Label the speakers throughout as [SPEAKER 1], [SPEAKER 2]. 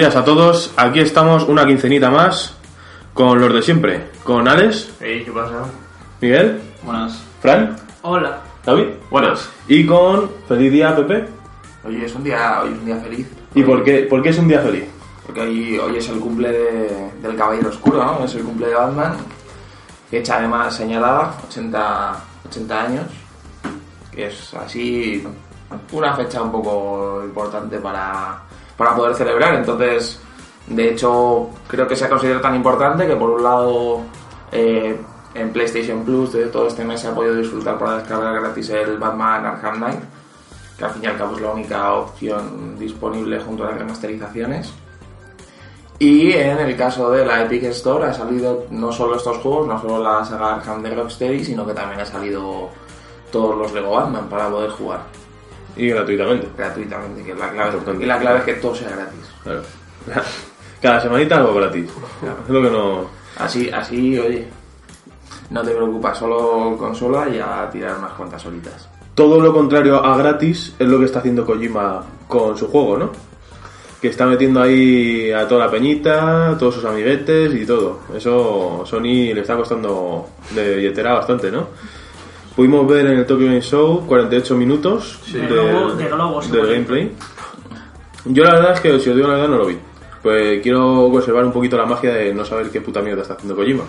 [SPEAKER 1] Días a todos. Aquí estamos una quincenita más con los de siempre. Con Alex,
[SPEAKER 2] ¿qué pasa?
[SPEAKER 1] Miguel,
[SPEAKER 3] Buenas.
[SPEAKER 1] Fran,
[SPEAKER 3] Hola.
[SPEAKER 1] David.
[SPEAKER 2] Buenas.
[SPEAKER 1] Y con Feliz Día Pepe.
[SPEAKER 3] Hoy es un día, hoy es un día feliz.
[SPEAKER 1] ¿Y por qué, por qué es un día feliz?
[SPEAKER 3] Porque hoy, hoy es el cumple de- del Caballero Oscuro, ¿no? Es el cumple de Batman. Fecha además señalada, 80, 80 años. Que es así una fecha un poco importante para, para poder celebrar. Entonces, de hecho, creo que se ha considerado tan importante que por un lado eh, en PlayStation Plus de todo este mes se ha podido disfrutar para descargar gratis el Batman Arkham Knight que al fin y al cabo es la única opción disponible junto a las remasterizaciones. Y en el caso de la Epic Store ha salido no solo estos juegos, no solo la saga Arkham de Rocksteady, sino que también ha salido todos los Lego Batman para poder jugar
[SPEAKER 1] Y gratuitamente.
[SPEAKER 3] gratuitamente, que es la clave. Y la clave es que todo sea gratis.
[SPEAKER 1] Claro. Cada semanita algo gratis. Es lo que no.
[SPEAKER 3] Así, así, oye, no te preocupes, solo consola y a tirar unas cuantas horitas.
[SPEAKER 1] Todo lo contrario a gratis es lo que está haciendo Kojima con su juego, ¿no? Que está metiendo ahí a toda la peñita, todos sus amiguetes y todo. Eso Sony le está costando de billetera bastante, ¿no? Pudimos ver en el Tokyo Game Show 48 minutos
[SPEAKER 2] Sí.
[SPEAKER 1] de,
[SPEAKER 2] De
[SPEAKER 4] globo- de globos,
[SPEAKER 1] del
[SPEAKER 4] sí.
[SPEAKER 1] gameplay. Yo la verdad es que, si os digo la verdad, no lo vi. Pues quiero conservar un poquito la magia de no saber qué puta mierda está haciendo Kojima.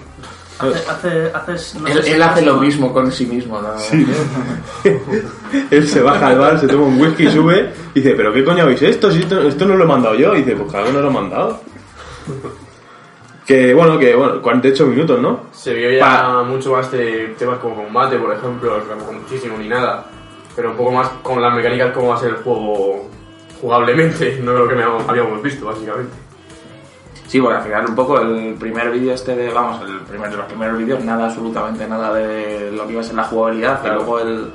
[SPEAKER 4] Hace, hace, haces- no
[SPEAKER 3] Él,
[SPEAKER 4] si
[SPEAKER 3] él hace lo mismo con sí mismo, ¿no?
[SPEAKER 1] Él se baja al bar, se toma un whisky, sube y dice, ¿pero qué coño habéis esto? Si esto, esto no lo he mandado yo. Y dice, pues claro que no lo he mandado. Que bueno, que bueno, 48 minutos, ¿no?
[SPEAKER 2] Se vio ya
[SPEAKER 1] Pa-
[SPEAKER 2] mucho más de temas como combate, por ejemplo, tampoco muchísimo ni nada. Pero un poco más con las mecánicas, cómo va a ser el juego jugablemente, no lo que me habíamos visto, básicamente.
[SPEAKER 3] Sí, porque al final un poco el primer vídeo este de, vamos, el primer de los primeros vídeos, nada, absolutamente nada de lo que iba a ser la jugabilidad,
[SPEAKER 2] Claro.
[SPEAKER 3] y luego el,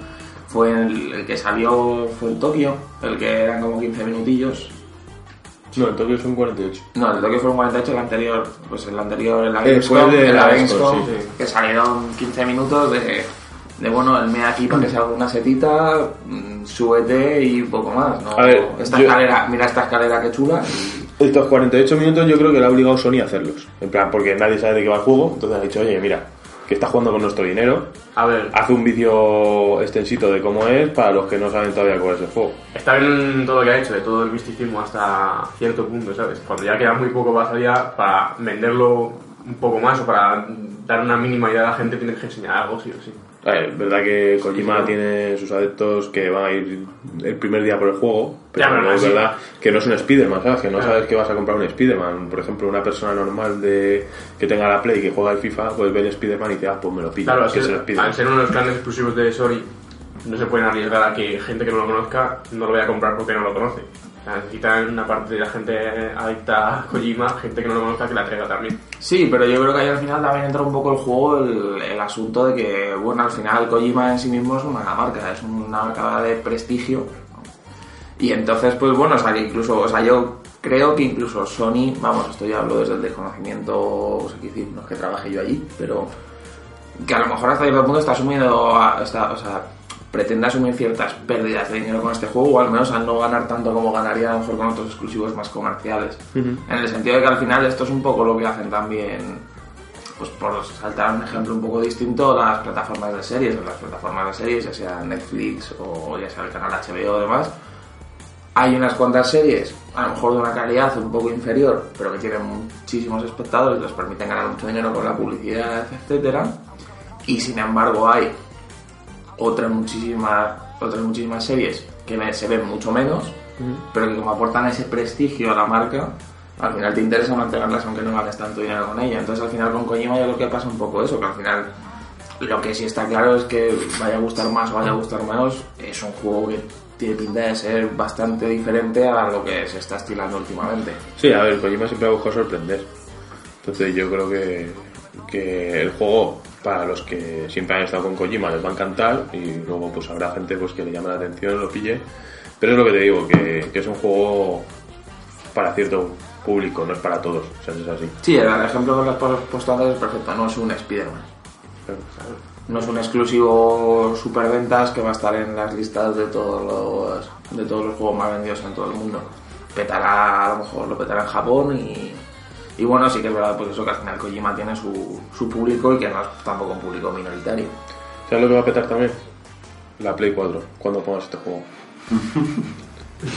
[SPEAKER 3] fue el, el que salió, fue en Tokio, el que eran como 15 minutillos.
[SPEAKER 1] No, en Tokio son 48.
[SPEAKER 3] No, el Tokio fueron 48, el anterior, pues el anterior, en la
[SPEAKER 1] Eh,
[SPEAKER 3] Gamescom,
[SPEAKER 1] fue de
[SPEAKER 3] la Gamescom,
[SPEAKER 2] sí, sí.
[SPEAKER 3] que salieron 15 minutos de, de bueno, el me aquí para que salga una setita, mm, súbete y poco más, ¿no?
[SPEAKER 1] A ver,
[SPEAKER 3] esta
[SPEAKER 1] yo-
[SPEAKER 3] escalera, mira esta escalera que chula, y-
[SPEAKER 1] Estos 48 minutos yo creo que le ha obligado Sony a hacerlos. En plan, porque nadie sabe de qué va el juego. Entonces ha dicho, oye, mira, que está jugando con nuestro dinero.
[SPEAKER 2] A ver,
[SPEAKER 1] Hace un vídeo extensito de cómo es para los que no saben todavía cuál es el juego.
[SPEAKER 2] está bien todo lo que ha hecho, de todo el misticismo hasta cierto punto, ¿sabes? Cuando ya queda muy poco para salir, para venderlo un poco más o para dar una mínima idea a la gente, tienes que enseñar algo, sí o sí.
[SPEAKER 1] Es verdad que Kojima tiene sus adeptos que van a ir el primer día por el juego, pero
[SPEAKER 2] Ya,
[SPEAKER 1] no es verdad que no es un Spider-Man, ¿sabes? Que no
[SPEAKER 2] Claro.
[SPEAKER 1] sabes que vas a comprar un Spider-Man. Por ejemplo, una persona normal de que tenga la Play y que juega al FIFA, pues ve el Spider-Man y dice, ah, pues me lo pillo,
[SPEAKER 2] Claro,
[SPEAKER 1] que
[SPEAKER 2] ser, al ser uno de los grandes exclusivos de Sony, no se pueden arriesgar a que gente que no lo conozca no lo vaya a comprar porque no lo conoce. Sea, necesitan una parte de la gente adicta a Kojima, gente que no lo conozca, que la traiga también.
[SPEAKER 3] Sí, pero yo creo que ahí al final también entra un poco el juego el, el asunto de que, bueno, al final Kojima en sí mismo es una marca, es una marca de prestigio. Y entonces, pues bueno, o sea, que incluso, o sea, yo creo que incluso Sony, vamos, esto ya hablo desde el desconocimiento, o sea, quiero decir, no es que trabaje yo allí, pero que a lo mejor hasta cierto punto está asumiendo, a- está, o sea, pretende asumir ciertas pérdidas de dinero con este juego, o al menos al no ganar tanto como ganaría a lo mejor con otros exclusivos más comerciales. En el sentido de que al final esto es un poco lo que hacen también, pues por saltar un ejemplo un poco distinto, las plataformas de series, las plataformas de series, ya sea Netflix o ya sea el canal HBO o demás, hay unas cuantas series, a lo mejor de una calidad un poco inferior, pero que tienen muchísimos espectadores, les permiten ganar mucho dinero con la publicidad, etcétera. Y sin embargo hay otras muchísimas, otras muchísimas series que se ven mucho menos, pero que como aportan ese prestigio a la marca, al final te interesa mantenerlas aunque no ganes tanto dinero con ella. Entonces al final con Kojima yo creo que pasa un poco eso, que al final lo que sí está claro es que vaya a gustar más o vaya a gustar menos, es un juego que tiene pinta de ser bastante diferente a lo que se está estilando últimamente.
[SPEAKER 1] Sí, a ver, Kojima siempre ha buscado sorprender. Entonces yo creo que, que el juego, para los que siempre han estado con Kojima, les va a encantar y luego pues habrá gente pues que le llame la atención, lo pille. Pero es lo que te digo, que, que es un juego para cierto público, no es para todos, o sea, es así.
[SPEAKER 3] Sí, el ejemplo que has puesto antes es perfecto, no es un Spider-Man. No es un exclusivo superventas que va a estar en las listas de todos los, de todos los juegos más vendidos en todo el mundo. petará, a lo mejor lo petará en Japón y, y bueno, sí que es verdad pues eso que al final Kojima tiene su, su público y que no es tampoco un público minoritario.
[SPEAKER 1] ¿Sabes lo que va a petar también? La Play 4, cuando pongas este juego.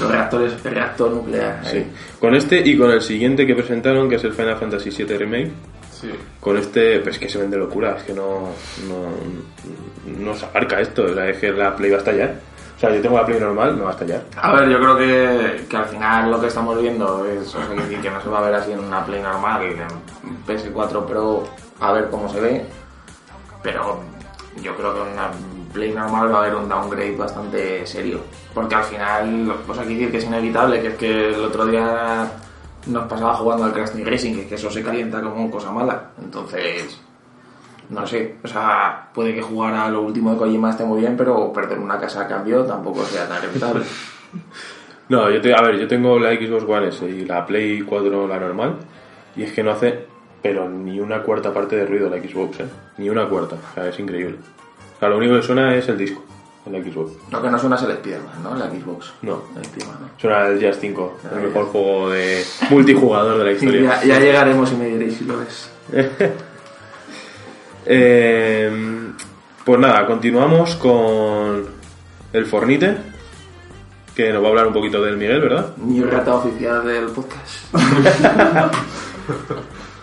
[SPEAKER 3] Los reactores, el reactor nuclear. ahí.
[SPEAKER 1] Sí. Con este y con el siguiente que presentaron, que es el Final Fantasy VII Remake.
[SPEAKER 2] Sí.
[SPEAKER 1] Con este, pues que se vende locura, es que no, no, no se abarca esto, o sea, es que la Play va a estallar. O sea, yo tengo la Play normal, no va a estallar.
[SPEAKER 3] A ver, yo creo que, que al final lo que estamos viendo es, o sea, que no se va a ver así en una Play normal, en PS4 Pro, a ver cómo se ve, pero yo creo que en una Play normal va a haber un downgrade bastante serio, porque al final, o sea, decir que es inevitable, que es que el otro día nos pasaba jugando al Crash Racing, que es que eso se calienta como cosa mala, entonces... No sé, o sea, puede que jugar a lo último de Kojima esté muy bien, pero perder una casa a cambio tampoco sea tan rentable.
[SPEAKER 1] No, yo te, a ver, yo tengo la Xbox One S y la Play 4, la normal, y es que no hace, pero ni una cuarta parte de ruido la Xbox, ¿eh? Ni una cuarta, o sea, es increíble. O sea, lo único que suena es el disco en la Xbox.
[SPEAKER 3] Lo que no suena es el Spider-Man, ¿no? La Xbox.
[SPEAKER 1] No,
[SPEAKER 3] Encima, ¿no?
[SPEAKER 1] suena el Jazz 5,
[SPEAKER 3] Ah,
[SPEAKER 1] el
[SPEAKER 3] ya.
[SPEAKER 1] mejor juego de multijugador de la historia.
[SPEAKER 3] ya, ya llegaremos y me diréis si lo es.
[SPEAKER 1] Eh, pues nada, continuamos con el Fornite, que nos va a hablar un poquito del Miguel, ¿verdad?
[SPEAKER 3] Mi rata oficial del podcast.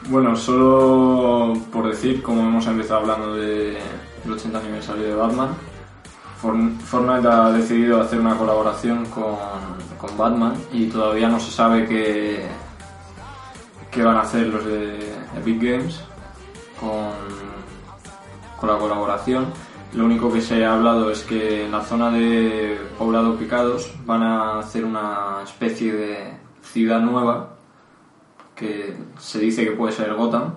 [SPEAKER 5] Bueno, solo por decir, como hemos empezado hablando de- del 80 aniversario de Batman, Fortnite ha decidido hacer una colaboración con, con Batman y todavía no se sabe qué, qué van a hacer los de Epic Games con, con la colaboración. Lo único que se ha hablado es que en la zona de Poblado Picados van a hacer una especie de ciudad nueva que se dice que puede ser Gotham.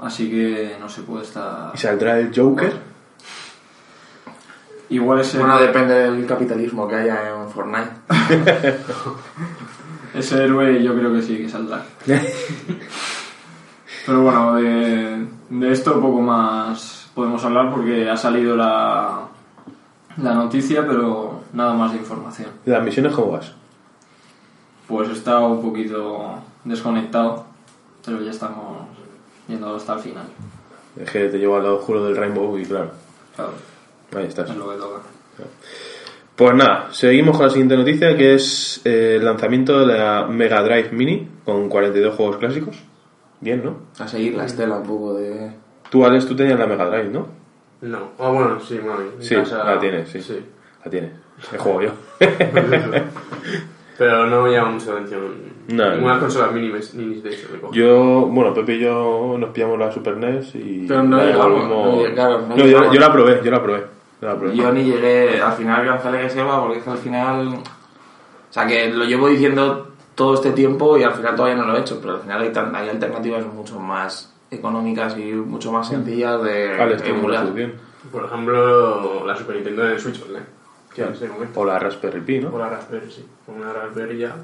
[SPEAKER 5] Así que no se puede estar.
[SPEAKER 1] Y saldrá el Joker.
[SPEAKER 5] Igual ese,
[SPEAKER 3] Bueno, depende del capitalismo que haya en Fortnite.
[SPEAKER 5] ese héroe yo creo que sí que saldrá. Pero bueno, de, de esto poco más podemos hablar porque ha salido la, la noticia, pero nada más de información.
[SPEAKER 1] ¿De las misiones cómo vas?
[SPEAKER 5] Pues está un poquito desconectado, pero ya estamos yendo hasta el final.
[SPEAKER 1] Es que te llevo al lado oscuro del Rainbow y claro,
[SPEAKER 5] Claro,
[SPEAKER 1] ahí estás.
[SPEAKER 5] es lo que toca.
[SPEAKER 1] Pues nada, seguimos con la siguiente noticia que es eh, el lanzamiento de la Mega Drive Mini con 42 juegos clásicos. Bien, ¿no?
[SPEAKER 3] A seguir la estela un poco de...
[SPEAKER 1] Tú, Alex, tú tenías la Mega Drive, ¿no?
[SPEAKER 2] No. Ah, bueno, sí, bueno. en
[SPEAKER 1] Sí,
[SPEAKER 2] casa-
[SPEAKER 1] la tienes, sí.
[SPEAKER 2] Sí.
[SPEAKER 1] La tienes. El juego yo.
[SPEAKER 2] Pero no me llama mucho la atención.
[SPEAKER 1] No.
[SPEAKER 2] Ninguna consola minis, minis de eso me cojo.
[SPEAKER 1] Yo, bueno, Pepe y yo nos pillamos la Super NES y...
[SPEAKER 3] Pero no
[SPEAKER 1] la
[SPEAKER 3] llegamos, no, claro, no
[SPEAKER 1] No, yo,
[SPEAKER 3] llegamos.
[SPEAKER 1] yo la probé, yo la probé. Yo la probé.
[SPEAKER 3] Yo ni llegué al final Gran que Selva porque es que al final... O sea, que lo llevo diciendo todo este tiempo y al final todavía no lo he hecho, pero al final hay, tan- hay alternativas mucho más económicas y mucho más sencillas de
[SPEAKER 1] Alex, ¿tienes una
[SPEAKER 3] emular.
[SPEAKER 2] Por ejemplo, la Super Nintendo en el Switch ese momento.
[SPEAKER 1] O la Raspberry Pi,
[SPEAKER 2] O
[SPEAKER 1] ¿no?
[SPEAKER 2] la Raspberry, sí. Con una Raspberry ya.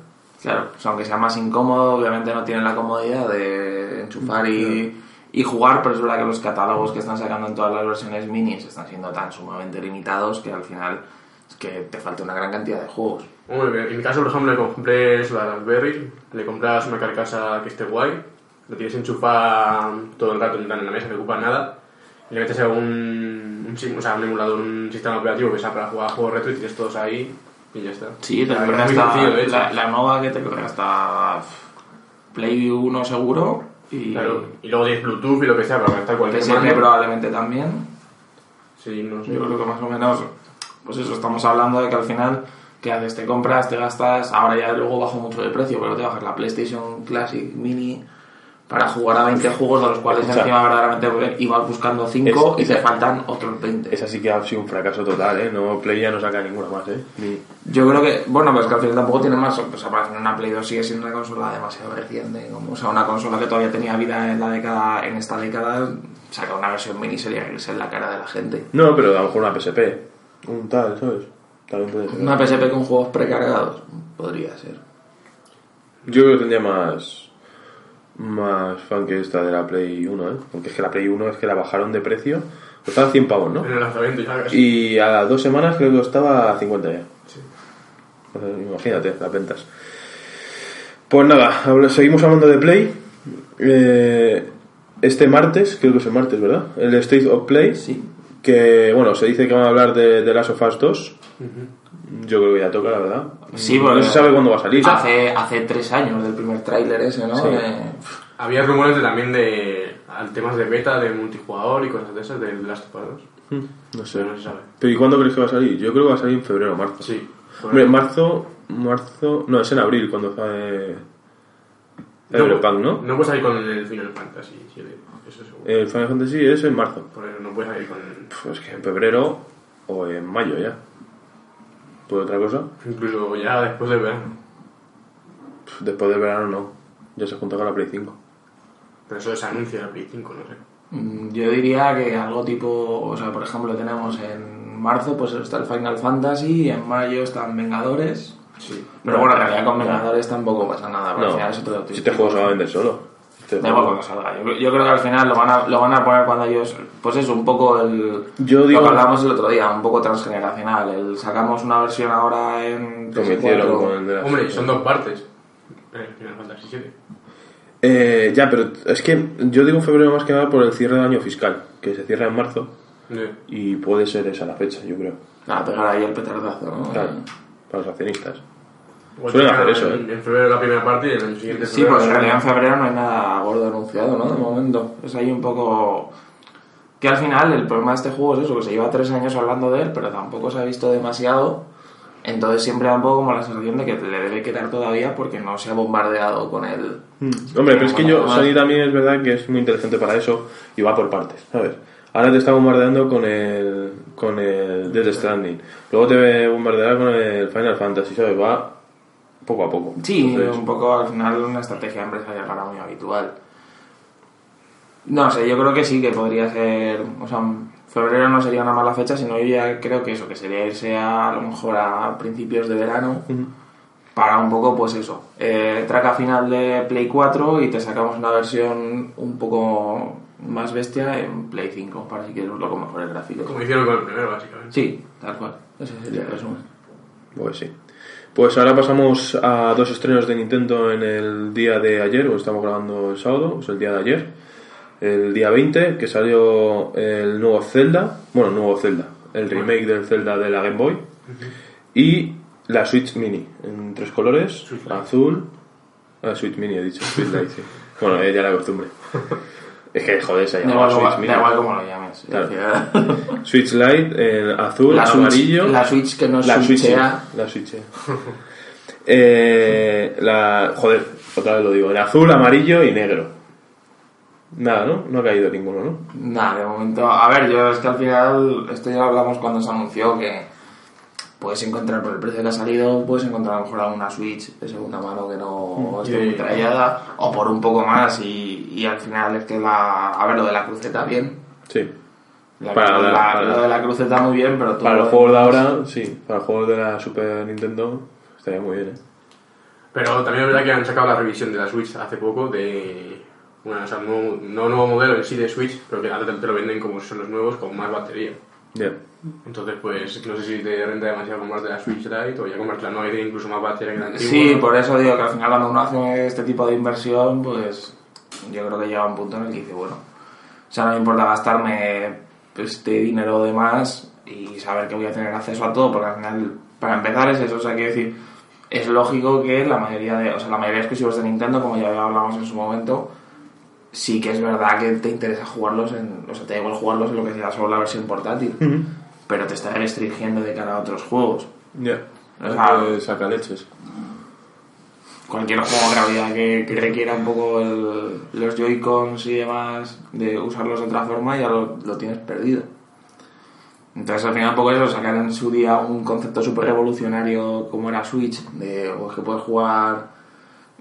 [SPEAKER 3] Claro, o sea, aunque sea más incómodo, obviamente no tienen la comodidad de enchufar y, y jugar, pero es verdad que los catálogos que están sacando en todas las versiones minis están siendo tan sumamente limitados que al final es que te falta una gran cantidad de juegos.
[SPEAKER 2] Hombre, en mi caso, por ejemplo, le compré la Raspberry, le compras una carcasa que esté guay, lo tienes enchufado todo el rato en la mesa, no ocupa nada, y le metes a un, o sea, un emulador, un sistema operativo que sea para jugar a juegos retro y tienes todos ahí y ya está.
[SPEAKER 3] Sí,
[SPEAKER 2] sencillo, de hecho.
[SPEAKER 3] la, la nova que te corre hasta Play 1 seguro y
[SPEAKER 2] Claro, y luego tienes Bluetooth y lo que sea para conectar cualquier mando.
[SPEAKER 3] probablemente también.
[SPEAKER 2] Sí, no sé.
[SPEAKER 3] Yo creo que más o menos, pues eso, estamos hablando de que al final, ¿qué haces? Te compras, te gastas, ahora ya luego bajo mucho de precio, pero te bajas la PlayStation Classic Mini para jugar a 20 juegos, de los cuales
[SPEAKER 1] sea,
[SPEAKER 3] encima verdaderamente ibas buscando 5
[SPEAKER 1] es-
[SPEAKER 3] y te faltan otros 20.
[SPEAKER 1] Esa sí que ha sido un fracaso total, ¿eh? No, Play ya no saca ninguna más, ¿eh? Ni...
[SPEAKER 3] Yo creo que, bueno, pues que al final tampoco tiene más, pues aparte una Play 2 sigue siendo una consola demasiado reciente, como, o sea, una consola que todavía tenía vida en la década, en esta década, saca una versión mini sería irse en la cara de la gente.
[SPEAKER 1] No, pero a lo mejor una PSP. Un tal, ¿sabes? También puede ser.
[SPEAKER 3] Una PSP con juegos precargados, podría ser.
[SPEAKER 1] Yo creo que tendría más más fan que esta de la Play 1, ¿eh? Porque es que la Play 1 es que la bajaron de precio. Costaba 100 pavos, ¿no?
[SPEAKER 2] En el lanzamiento ya casi.
[SPEAKER 1] Y a las dos semanas creo que costaba 50 ya.
[SPEAKER 2] Sí.
[SPEAKER 1] Imagínate las ventas. Pues nada, seguimos hablando de Play. Eh, este martes, creo que es el martes, ¿verdad? El State of Play.
[SPEAKER 3] Sí.
[SPEAKER 1] Que, bueno, se dice que van a hablar de, de Last of Us 2. Yo creo que ya toca, la verdad.
[SPEAKER 3] Sí,
[SPEAKER 1] no
[SPEAKER 3] porque
[SPEAKER 1] se sabe cuándo va a salir.
[SPEAKER 3] Hace, hace tres años del primer tráiler ese, ¿no?
[SPEAKER 1] Sí.
[SPEAKER 3] Eh,
[SPEAKER 2] Había rumores de, también de al temas de beta, de multijugador y cosas de esas, de The Last of Us 2.
[SPEAKER 1] Mm, No sé.
[SPEAKER 2] Pero no se sabe.
[SPEAKER 1] ¿Pero y cuándo crees que va a salir? Yo creo que va a salir en febrero o marzo.
[SPEAKER 2] Sí.
[SPEAKER 1] Hombre, en marzo, marzo... No, es en abril cuando sale... El Cyberpunk, ¿no?
[SPEAKER 2] No puedes salir con el Final Fantasy 7, eso seguro.
[SPEAKER 1] El Final Fantasy es en marzo.
[SPEAKER 2] Por eso no puedes salir con...
[SPEAKER 1] Pues que en febrero o en mayo ya. ¿Pues otra cosa?
[SPEAKER 2] Incluso ya después del verano.
[SPEAKER 1] Pff, Después del verano no. Ya se junta con la Play 5.
[SPEAKER 2] Pero eso es anuncio de la Play 5, no sé.
[SPEAKER 3] Mm, Yo diría que algo tipo, o sea, por ejemplo, tenemos en marzo pues está el Final Fantasy, en mayo están Vengadores.
[SPEAKER 2] Sí.
[SPEAKER 3] Pero bueno, en realidad con Vengadores tampoco pasa nada, porque al final es otro
[SPEAKER 1] No, si este juego se va a vender solo.
[SPEAKER 3] Da igual
[SPEAKER 1] juego-
[SPEAKER 3] cuando salga. Yo, yo creo que al final lo van a, lo van a poner cuando ellos. Pues es un poco el.
[SPEAKER 1] Yo digo-
[SPEAKER 3] Lo que hablamos el otro día, un poco transgeneracional. El sacamos una versión ahora en.
[SPEAKER 1] Como hicieron
[SPEAKER 3] PS4.
[SPEAKER 1] con el de la
[SPEAKER 2] Hombre, son dos partes. El Final Fantasy 7.
[SPEAKER 1] Eh, ya, pero es que yo digo febrero más que nada por el cierre de año fiscal, que se cierra en marzo y puede ser esa la fecha, yo creo.
[SPEAKER 3] Nada, pegar ahí el petardazo, ¿no?
[SPEAKER 1] Claro, para los accionistas. Suelen hacer eso,
[SPEAKER 2] en,
[SPEAKER 1] ¿eh?
[SPEAKER 2] en febrero la primera parte y el año siguiente.
[SPEAKER 3] Sí, pues en realidad en febrero no hay nada gordo anunciado, ¿no? De momento. Es ahí un poco. Que al final el problema de este juego es eso, que se lleva tres años hablando de él, pero tampoco se ha visto demasiado. Entonces siempre da un poco como la sensación de que le debe quedar todavía porque no se ha bombardeado con él.
[SPEAKER 1] Hombre, pero es que yo, Sony también es verdad que es muy inteligente para eso y va por partes, ¿sabes? Ahora te está bombardeando con el, con el Death Stranding, luego te bombardeará con el Final Fantasy, ¿sabes? Va poco a poco.
[SPEAKER 3] Sí,
[SPEAKER 1] Entonces,
[SPEAKER 3] un poco al final una estrategia empresarial ahora muy habitual. No sé, yo creo que sí, que podría ser. O sea, febrero no sería una mala fecha, sino yo ya creo que eso, que sería irse a, a lo mejor a principios de verano para un poco, pues eso, eh, traca final de Play 4 y te sacamos una versión un poco más bestia en Play 5, para si quieres verlo con mejores gráficos.
[SPEAKER 2] Como hicieron con el primero, básicamente.
[SPEAKER 3] Sí, tal cual. Ese sería el resumen.
[SPEAKER 1] Pues sí. Pues ahora pasamos a dos estrenos de Nintendo en el día de ayer, o estamos grabando el sábado, es el día de ayer. El día 20, que salió el nuevo Zelda, bueno, nuevo Zelda, el remake del Zelda de la Game Boy. Y la Switch Mini, en tres colores, azul... Ah, Switch Mini he dicho, Switch Lite, sí. Bueno, eh, ya la costumbre. Es que, joder, se
[SPEAKER 3] igual,
[SPEAKER 1] Switch
[SPEAKER 3] como, da igual como lo llames.
[SPEAKER 1] Claro. Switch Lite, en azul,
[SPEAKER 3] La Switch-
[SPEAKER 1] amarillo...
[SPEAKER 3] la Switch que no
[SPEAKER 1] la
[SPEAKER 3] switchea.
[SPEAKER 1] La Switch. eh, la, joder, otra vez lo digo. En azul, amarillo y negro. Nada, ¿no? No ha caído ninguno, ¿no?
[SPEAKER 3] Nada, de momento. A ver, yo es que al final, esto ya lo hablamos cuando se anunció que puedes encontrar por el precio que ha salido, puedes encontrar a lo mejor alguna Switch de segunda mano que no esté muy
[SPEAKER 2] Sí.
[SPEAKER 3] trallada, o por un poco más, y, y al final es que la. A ver, lo de la cruceta bien.
[SPEAKER 1] Sí.
[SPEAKER 3] La-
[SPEAKER 1] Para la-
[SPEAKER 3] la-
[SPEAKER 1] para-
[SPEAKER 3] lo de la cruceta muy bien, pero todo
[SPEAKER 1] Para los
[SPEAKER 3] lo
[SPEAKER 1] juegos de ahora, sí. Para los juegos de la Super Nintendo estaría muy bien, ¿eh?
[SPEAKER 2] Pero también es verdad que han sacado la revisión de la Switch hace poco de. Bueno, o sea, nuevo, no nuevo modelo en sí de Switch, pero que ahora te te lo venden como si son los nuevos con más batería.
[SPEAKER 1] Ya.
[SPEAKER 2] Entonces, pues no sé si te renta demasiado comprarte la Switch Lite o ya comprarte la nueva tiene incluso más batería que la antigua.
[SPEAKER 3] Sí, por eso digo que al final cuando uno hace este tipo de inversión, pues yo creo que llega un punto en el que dice, bueno, o sea, no me importa gastarme este dinero de más y saber que voy a tener acceso a todo, porque al final, para empezar es eso, o sea, quiero decir, es lógico que la mayoría de, o sea, la mayoría de exclusivos de Nintendo, como ya hablamos en su momento, sí que es verdad que te interesa jugarlos en, o sea, te da igual jugarlos en lo que sea solo la versión portátil, pero te está restringiendo de cara a otros juegos.
[SPEAKER 1] Ya.
[SPEAKER 3] O sea,
[SPEAKER 1] saca leches.
[SPEAKER 3] cualquier juego en realidad que, que requiera un poco el- los Joy-Cons y demás de usarlos de otra forma ya lo, lo tienes perdido. Entonces al final un poco eso, sacar en su día un concepto súper revolucionario como era Switch, de pues, que puedes jugar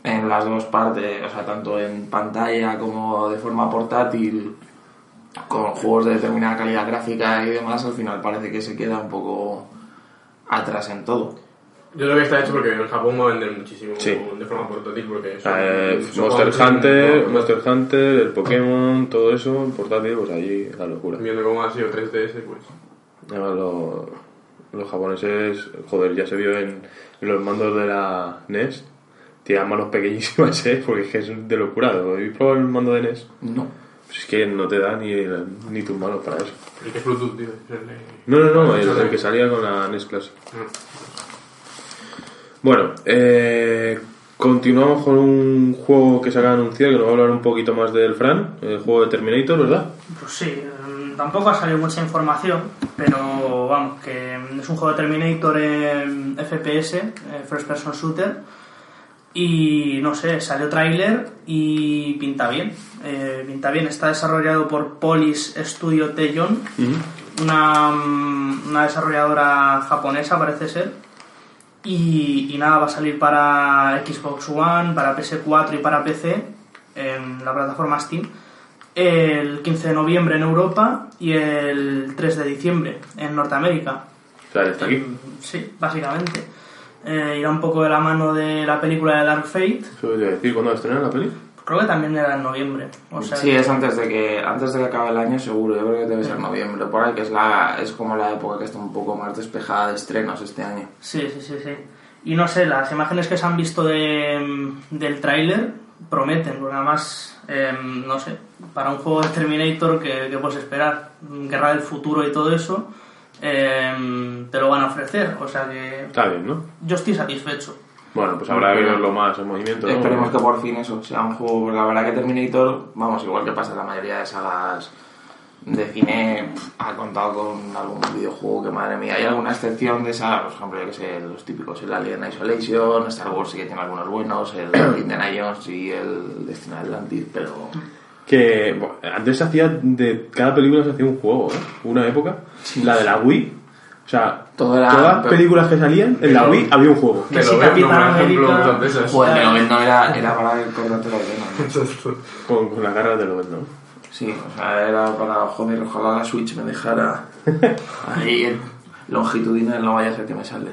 [SPEAKER 3] en las dos partes, o sea, tanto en pantalla como de forma portátil, con juegos de determinada calidad gráfica y demás, al final parece que se queda un poco atrás en todo.
[SPEAKER 2] Yo creo que está hecho porque en Japón va a vender muchísimo
[SPEAKER 1] Sí.
[SPEAKER 2] de forma portátil porque son-
[SPEAKER 1] Eh,
[SPEAKER 2] son
[SPEAKER 1] Monster Hunter,
[SPEAKER 2] no,
[SPEAKER 1] Monster Hunter, el Pokémon, todo eso, portátil, pues allí la locura.
[SPEAKER 2] Viendo cómo ha sido 3DS, pues.
[SPEAKER 1] Además, lo, los japoneses, joder, ya se vio en los mandos de la NES, tienen manos pequeñísimas, ¿eh? Porque es que es de locura. ¿Habéis probado el mando de NES?
[SPEAKER 3] No.
[SPEAKER 1] Pues es que no te da ni, ni tus manos para eso.
[SPEAKER 2] El que es Bluetooth, tío. el
[SPEAKER 1] No, no, no, el,
[SPEAKER 2] Eso de-
[SPEAKER 1] el que salía con la NES Classic.
[SPEAKER 2] Ah.
[SPEAKER 1] Bueno, eh, continuamos con un juego que se acaba de anunciar, que nos va a hablar un poquito más del Fran, el juego de Terminator, ¿verdad?
[SPEAKER 4] Pues sí, mm, tampoco ha salido mucha información, pero vamos, que es un juego de Terminator en FPS, eh, First Person Shooter, y no sé, salió tráiler y pinta bien. Eh, pinta bien, está desarrollado por Polis Studio Tejon, una, mm, una desarrolladora japonesa parece ser. Y, y nada, va a salir para Xbox One, para PS4 y para PC en la plataforma Steam el 15 de noviembre en Europa y el 3 de diciembre en Norteamérica.
[SPEAKER 1] O sea, está aquí.
[SPEAKER 4] Sí, básicamente. Eh, irá un poco de la mano de la película de Dark Fate.
[SPEAKER 1] Voy a decir, ¿cuándo estrenar la peli?
[SPEAKER 4] Creo que también era en noviembre. O sea,
[SPEAKER 3] Sí, es antes de que antes de que acabe el año seguro, yo creo que debe ser noviembre, por ahí que es la es como la época que está un poco más despejada de estrenos este año.
[SPEAKER 4] Sí, sí, sí, sí. Y no sé, las imágenes que se han visto de, del tráiler prometen, porque además, em, no sé, para un juego de Terminator que, que puedes esperar, Guerra del Futuro y todo eso, em, te lo van a ofrecer. O sea que
[SPEAKER 1] Está bien, ¿no?
[SPEAKER 4] yo estoy satisfecho.
[SPEAKER 1] Bueno, pues habrá que verlo más en movimiento, ¿no?
[SPEAKER 3] Esperemos que por fin eso sea un juego, porque la verdad que Terminator, vamos, igual que pasa en la mayoría de sagas de cine, ha contado con algún videojuego que madre mía, hay alguna excepción de esa, por ejemplo, yo que sé, los típicos, el Alien Isolation, Star Wars sí que tiene algunos buenos, el Indiana Jones y el Destino de Atlantis, pero...
[SPEAKER 1] Que bueno, antes se hacía de cada película se hacía un juego, ¿eh? Una época, la de la Wii. O sea,
[SPEAKER 3] Todo era-
[SPEAKER 1] todas las películas que salían en la Wii había un juego.
[SPEAKER 2] Me
[SPEAKER 4] si Capitán América-
[SPEAKER 2] muchas veces.
[SPEAKER 3] Joder, pero no era, era para cortarte la vena. ¿no?
[SPEAKER 1] Con, con las garras de Lobet, ¿no?
[SPEAKER 3] Sí, o sea, era para, joder, ojalá la Switch me dejara ahí en longitudinal, no vaya a ser que me sale.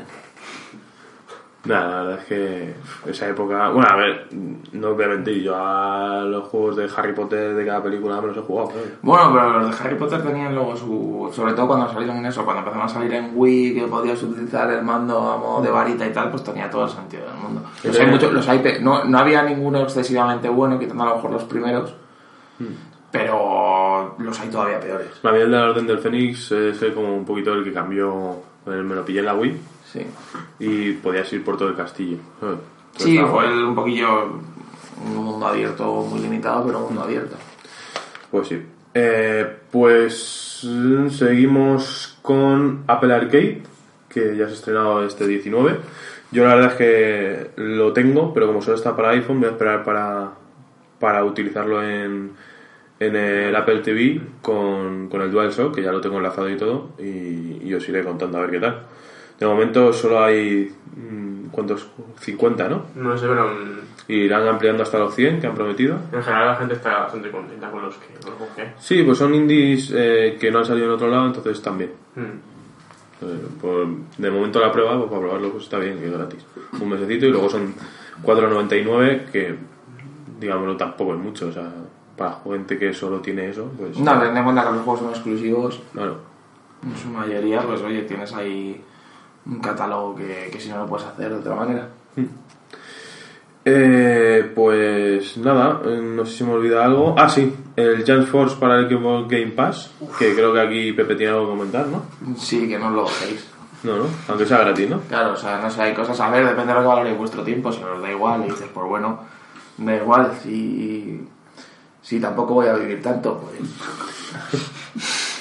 [SPEAKER 1] Nada, la verdad es que esa época. Bueno, a ver, no voy a mentir, yo a los juegos de Harry Potter de cada película me los he jugado.
[SPEAKER 3] Bueno, pero los de Harry Potter tenían luego su... Sobre todo cuando salieron en eso, cuando empezaron a salir en Wii, que podías utilizar el mando a modo de varita y tal, pues tenía todo el sentido del mundo. Los hay muchos, los hay no, no había ninguno excesivamente bueno, quitando a lo mejor los primeros, pero los hay todavía peores.
[SPEAKER 1] A mí el de la Orden del Fénix es el como un poquito el que cambió. el- Me lo pillé en la Wii
[SPEAKER 3] Sí.
[SPEAKER 1] y podías ir por todo el castillo. ¿sabes? Pues
[SPEAKER 3] Sí, fue el- un poquillo un mundo abierto muy limitado, pero un mundo abierto.
[SPEAKER 1] Pues sí. Eh, pues seguimos con Apple Arcade, que ya se ha estrenado este 19. Yo la verdad es que lo tengo, pero como solo está para iPhone, voy a esperar para, para utilizarlo en, en el Apple TV con, con el DualShock, que ya lo tengo enlazado y todo, y, y os iré contando a ver qué tal. De momento solo hay... mm, ¿Cuántos? 50, ¿no?
[SPEAKER 2] No sé, pero mm,
[SPEAKER 1] Y irán ampliando hasta los 100 que han prometido.
[SPEAKER 2] en general la gente está bastante contenta con los que los juegos que.
[SPEAKER 1] Sí, pues son indies eh, que no han salido en otro lado, entonces también.
[SPEAKER 2] Mm.
[SPEAKER 1] Eh, por- de momento la prueba, pues para probarlo pues está bien, que es gratis. Un mesecito y luego son 4.99 que, digámoslo, tampoco es mucho. O sea, para gente que solo tiene eso, pues...
[SPEAKER 3] No, ten en cuenta que los juegos son exclusivos,
[SPEAKER 1] Claro.
[SPEAKER 3] en su mayoría, pues oye, tienes ahí un catálogo que, que si no lo puedes hacer de otra manera.
[SPEAKER 1] Eh, pues nada, eh, no sé si me olvida algo. Ah, sí, el Jump Force para el Xbox Game Pass, que creo que aquí Pepe tiene algo que comentar, ¿no?
[SPEAKER 3] Sí, que no lo dejéis.
[SPEAKER 1] No, no, aunque sea gratis, ¿no?
[SPEAKER 3] Claro, o sea, no sé, hay cosas a ver, depende de lo que valoréis vuestro tiempo, si os da igual, y dices, pues bueno, da igual, si, si tampoco voy a vivir tanto, pues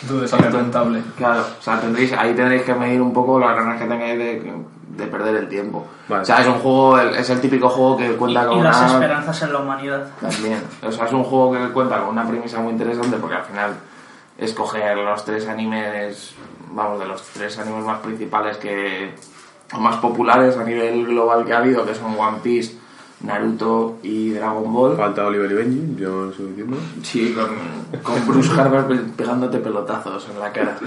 [SPEAKER 5] Dude, sale rentable.
[SPEAKER 3] claro, o sea, tendréis, ahí tendréis que medir un poco las ganas que tengáis de, de perder el tiempo.
[SPEAKER 1] Vale.
[SPEAKER 3] O sea, es un juego, es el típico juego que
[SPEAKER 4] Y,
[SPEAKER 3] cuenta con
[SPEAKER 4] y las
[SPEAKER 3] una...
[SPEAKER 4] esperanzas en la humanidad.
[SPEAKER 3] También. O sea, es un juego que cuenta con una premisa muy interesante porque al final escoger los tres animes, vamos, de los tres animes más principales que, o más populares a nivel global que ha habido, que son One Piece, Naruto y Dragon Ball.
[SPEAKER 1] Falta Oliver y Benji, yo estoy diciendo.
[SPEAKER 3] Sí, con, con Bruce Harper pe- pegándote pelotazos en la cara.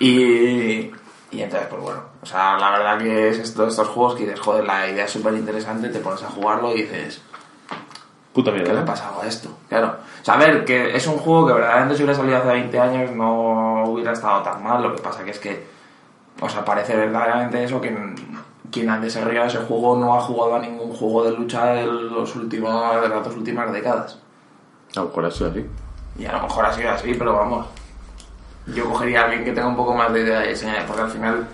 [SPEAKER 3] Y, y entonces, pues bueno, o sea, la verdad que es esto, estos juegos que dices, joder, la idea es súper interesante, te pones a jugarlo y dices,
[SPEAKER 1] Puta
[SPEAKER 3] ¿Qué
[SPEAKER 1] mierda.
[SPEAKER 3] le ha pasado a esto? Claro. O sea, a ver, que es un juego que verdaderamente si hubiera salido hace 20 años no hubiera estado tan mal. Lo que pasa que es que O sea, parece verdaderamente eso que quien ha desarrollado ese juego no ha jugado a ningún juego de lucha de, los últimos, de las dos últimas décadas.
[SPEAKER 1] A lo mejor ha sido así.
[SPEAKER 3] Y a lo mejor ha sido así, pero vamos. Yo cogería a alguien que tenga un poco más de idea de diseño, porque al final,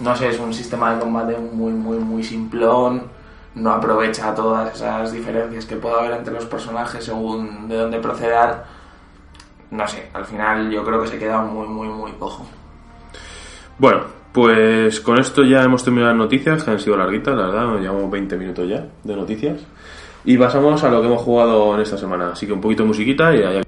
[SPEAKER 3] no sé, es un sistema de combate muy, muy, muy simplón. No aprovecha todas esas diferencias que pueda haber entre los personajes según de dónde proceder. No sé, al final yo creo que se queda muy, muy, muy cojo.
[SPEAKER 1] Bueno, pues con esto ya hemos terminado las noticias, que han sido larguitas, la verdad, llevamos 20 minutos ya de noticias. Y pasamos a lo que hemos jugado en esta semana. Así que un poquito de musiquita y allá.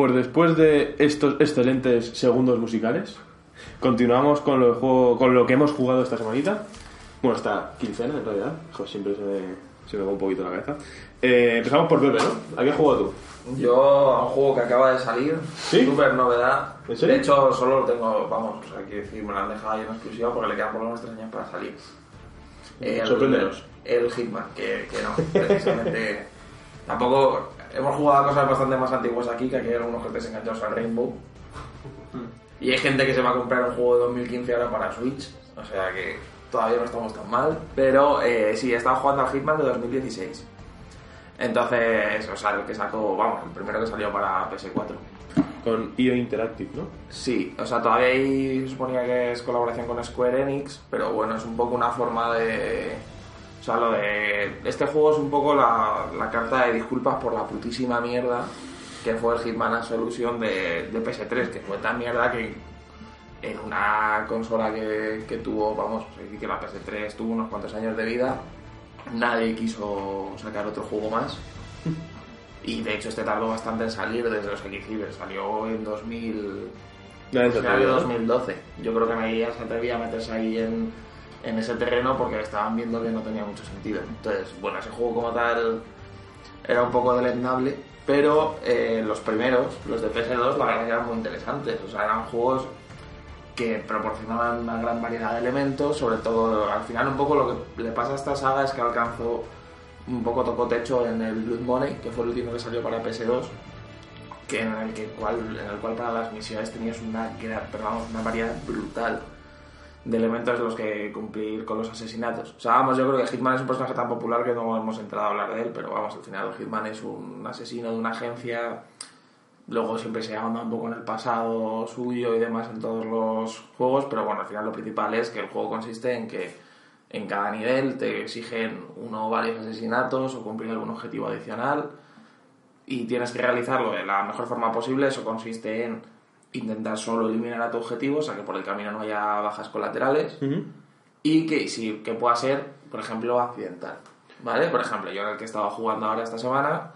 [SPEAKER 1] Pues después de estos excelentes segundos musicales, continuamos con lo, juego- con lo que hemos jugado esta semanita. Bueno, esta quincena en realidad. Joder, siempre se me, se me va un poquito la cabeza. Eh, empezamos por Pepe, ¿no? ¿A qué has jugado tú?
[SPEAKER 3] Yo a un juego que acaba de salir,
[SPEAKER 1] ¿Sí?
[SPEAKER 3] súper novedad. De hecho, solo lo tengo, vamos, o sea, quiero decir, me lo han dejado ahí en exclusiva porque le quedan por lo menos tres años para salir. El-
[SPEAKER 1] Sorpréndenos.
[SPEAKER 3] El Hitman, que, que no, precisamente. tampoco. Hemos jugado a cosas bastante más antiguas aquí, que aquí hay algunos que estés enganchados al Rainbow. Y hay gente que se va a comprar un juego de 2015 ahora para Switch, o sea que todavía no estamos tan mal. Pero eh, sí, he estado jugando al Hitman de 2016. Entonces, o sea, el que sacó, vamos, el primero que salió para PS4.
[SPEAKER 1] Con IO Interactive, ¿no?
[SPEAKER 3] Sí, o sea, todavía ahí suponía que es colaboración con Square Enix, pero bueno, es un poco una forma de... O sea, lo de... Este juego es un poco la, la carta de disculpas por la putísima mierda que fue el Hitman Absolution de, de PS3, que fue tan mierda que en una consola que, que tuvo, vamos, que la PS3 tuvo unos cuantos años de vida, nadie quiso sacar otro juego más. Y de hecho este tardó bastante en salir desde los X salió en 2000...
[SPEAKER 1] Nadie se
[SPEAKER 3] Final de
[SPEAKER 1] atrevió, ¿no?
[SPEAKER 3] 2012. Yo creo que nadie se atrevía a meterse ahí en, en ese terreno porque estaban viendo que no tenía mucho sentido. Entonces, bueno, ese juego como tal era un poco deleznable, pero eh, los primeros, los de PS2, la verdad eran muy interesantes. O sea, eran juegos que proporcionaban una gran variedad de elementos, sobre todo al final un poco lo que le pasa a esta saga es que alcanzó un poco tocó techo en el Blood Money, que fue el último que salió para PS2, que en el que cual, en el cual para las misiones tenías una, vamos, una variedad brutal de elementos de los que cumplir con los asesinatos. O sea, vamos, yo creo que Hitman es un personaje tan popular que no hemos entrado a hablar de él, pero vamos, al final Hitman es un asesino de una agencia, luego siempre se ahonda un poco en el pasado suyo y demás en todos los juegos, pero bueno, al final lo principal es que el juego consiste en que en cada nivel te exigen uno o varios asesinatos o cumplir algún objetivo adicional y tienes que realizarlo de la mejor forma posible. Eso consiste en intentar solo eliminar a tu objetivo, o sea que por el camino no haya bajas colaterales
[SPEAKER 1] Ujú.
[SPEAKER 3] y que, sí, que pueda ser, por ejemplo, accidental. ¿Vale? Por ejemplo, yo en el que estaba jugando ahora esta semana,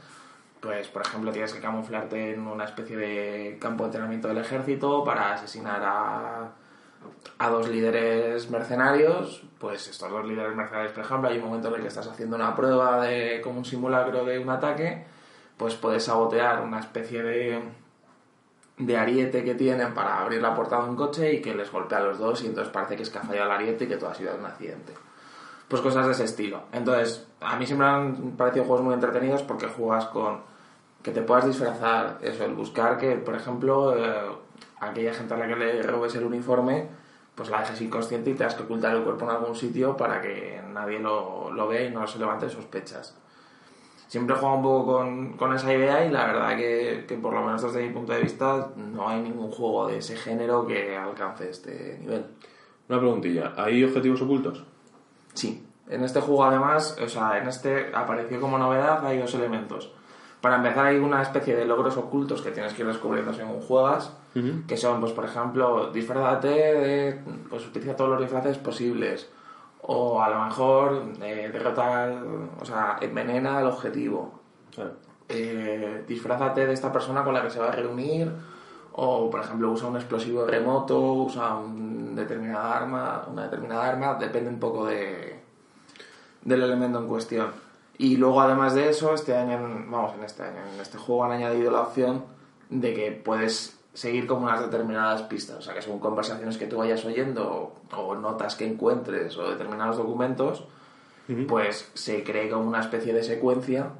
[SPEAKER 3] pues por ejemplo tienes que camuflarte en una especie de campo de entrenamiento del ejército para asesinar a, a dos líderes mercenarios. Pues estos dos líderes mercenarios, por ejemplo, hay un momento en el que estás haciendo una prueba de como un simulacro de un ataque, pues puedes sabotear una especie de de ariete que tienen para abrir la puerta de un coche y que les golpea a los dos y entonces parece que es que ha fallado el ariete y que todo ha sido un accidente. Pues cosas de ese estilo. Entonces, a mí siempre han parecido juegos muy entretenidos porque juegas con que te puedas disfrazar, eso, el buscar que, por ejemplo, eh, aquella gente a la que le robes el uniforme, pues la dejes inconsciente y te has que ocultar el cuerpo en algún sitio para que nadie lo, lo vea y no se levante sospechas siempre he jugado un poco con, con esa idea y la verdad que, que por lo menos desde mi punto de vista no hay ningún juego de ese género que alcance este nivel.
[SPEAKER 1] Una preguntilla. ¿Hay objetivos ocultos?
[SPEAKER 3] Sí. En este juego además, o sea, en este apareció como novedad, hay dos elementos. Para empezar hay una especie de logros ocultos que tienes que ir descubriendo según juegas, que son, pues por ejemplo, disfrázate de, pues utiliza todos los disfraces posibles, o a lo mejor eh, derrota, o sea, envenena al objetivo,
[SPEAKER 1] Claro.
[SPEAKER 3] eh, disfrázate de esta persona con la que se va a reunir. O por ejemplo usa un explosivo remoto usa un determinada arma una determinada arma depende un poco de del elemento en cuestión. Y luego además de eso este año en- vamos en este año en este juego han añadido la opción de que puedes seguir como unas determinadas pistas o sea que según conversaciones que tú vayas oyendo o, notas que encuentres o determinados documentos pues se cree como una especie de secuencia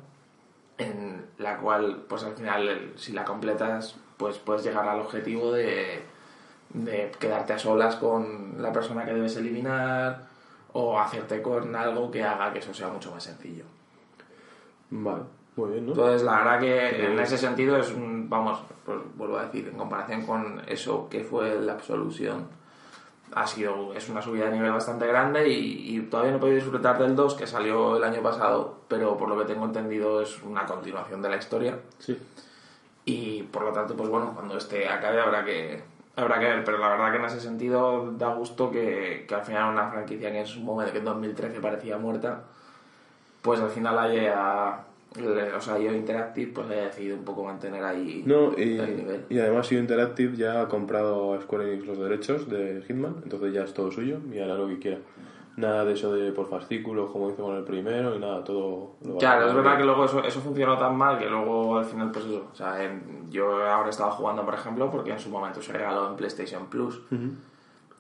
[SPEAKER 3] en la cual pues al final si la completas pues puedes llegar al objetivo de, de quedarte a solas con la persona que debes eliminar o hacerte con algo que haga que eso sea mucho más sencillo.
[SPEAKER 1] Vale, muy bien, ¿no?
[SPEAKER 3] Entonces la verdad que en ese sentido es vamos, pues vuelvo a decir, en comparación con eso que fue la absolución, ha sido, es una subida de nivel bastante grande y, y todavía no he podido disfrutar del 2 que salió el año pasado, pero por lo que tengo entendido es una continuación de la historia
[SPEAKER 1] Sí.
[SPEAKER 3] y por lo tanto pues bueno cuando este acabe habrá que habrá que ver pero la verdad que en ese sentido da gusto que, que al final una franquicia que en su momento que en 2013 parecía muerta pues al final haya o sea yo Interactive pues haya decidido un poco mantener ahí
[SPEAKER 1] No, y,
[SPEAKER 3] el nivel
[SPEAKER 1] y además Io Interactive ya ha comprado a Square Enix los derechos de Hitman, entonces ya es todo suyo y hará lo que quiera. Nada de eso de por fascículos como hizo con el primero y nada, todo lo
[SPEAKER 3] Claro, es verdad que luego eso, eso funcionó tan mal que luego al final, pues eso. O sea, en- yo ahora estaba jugando, por ejemplo, porque en su momento se regaló en PlayStation Plus.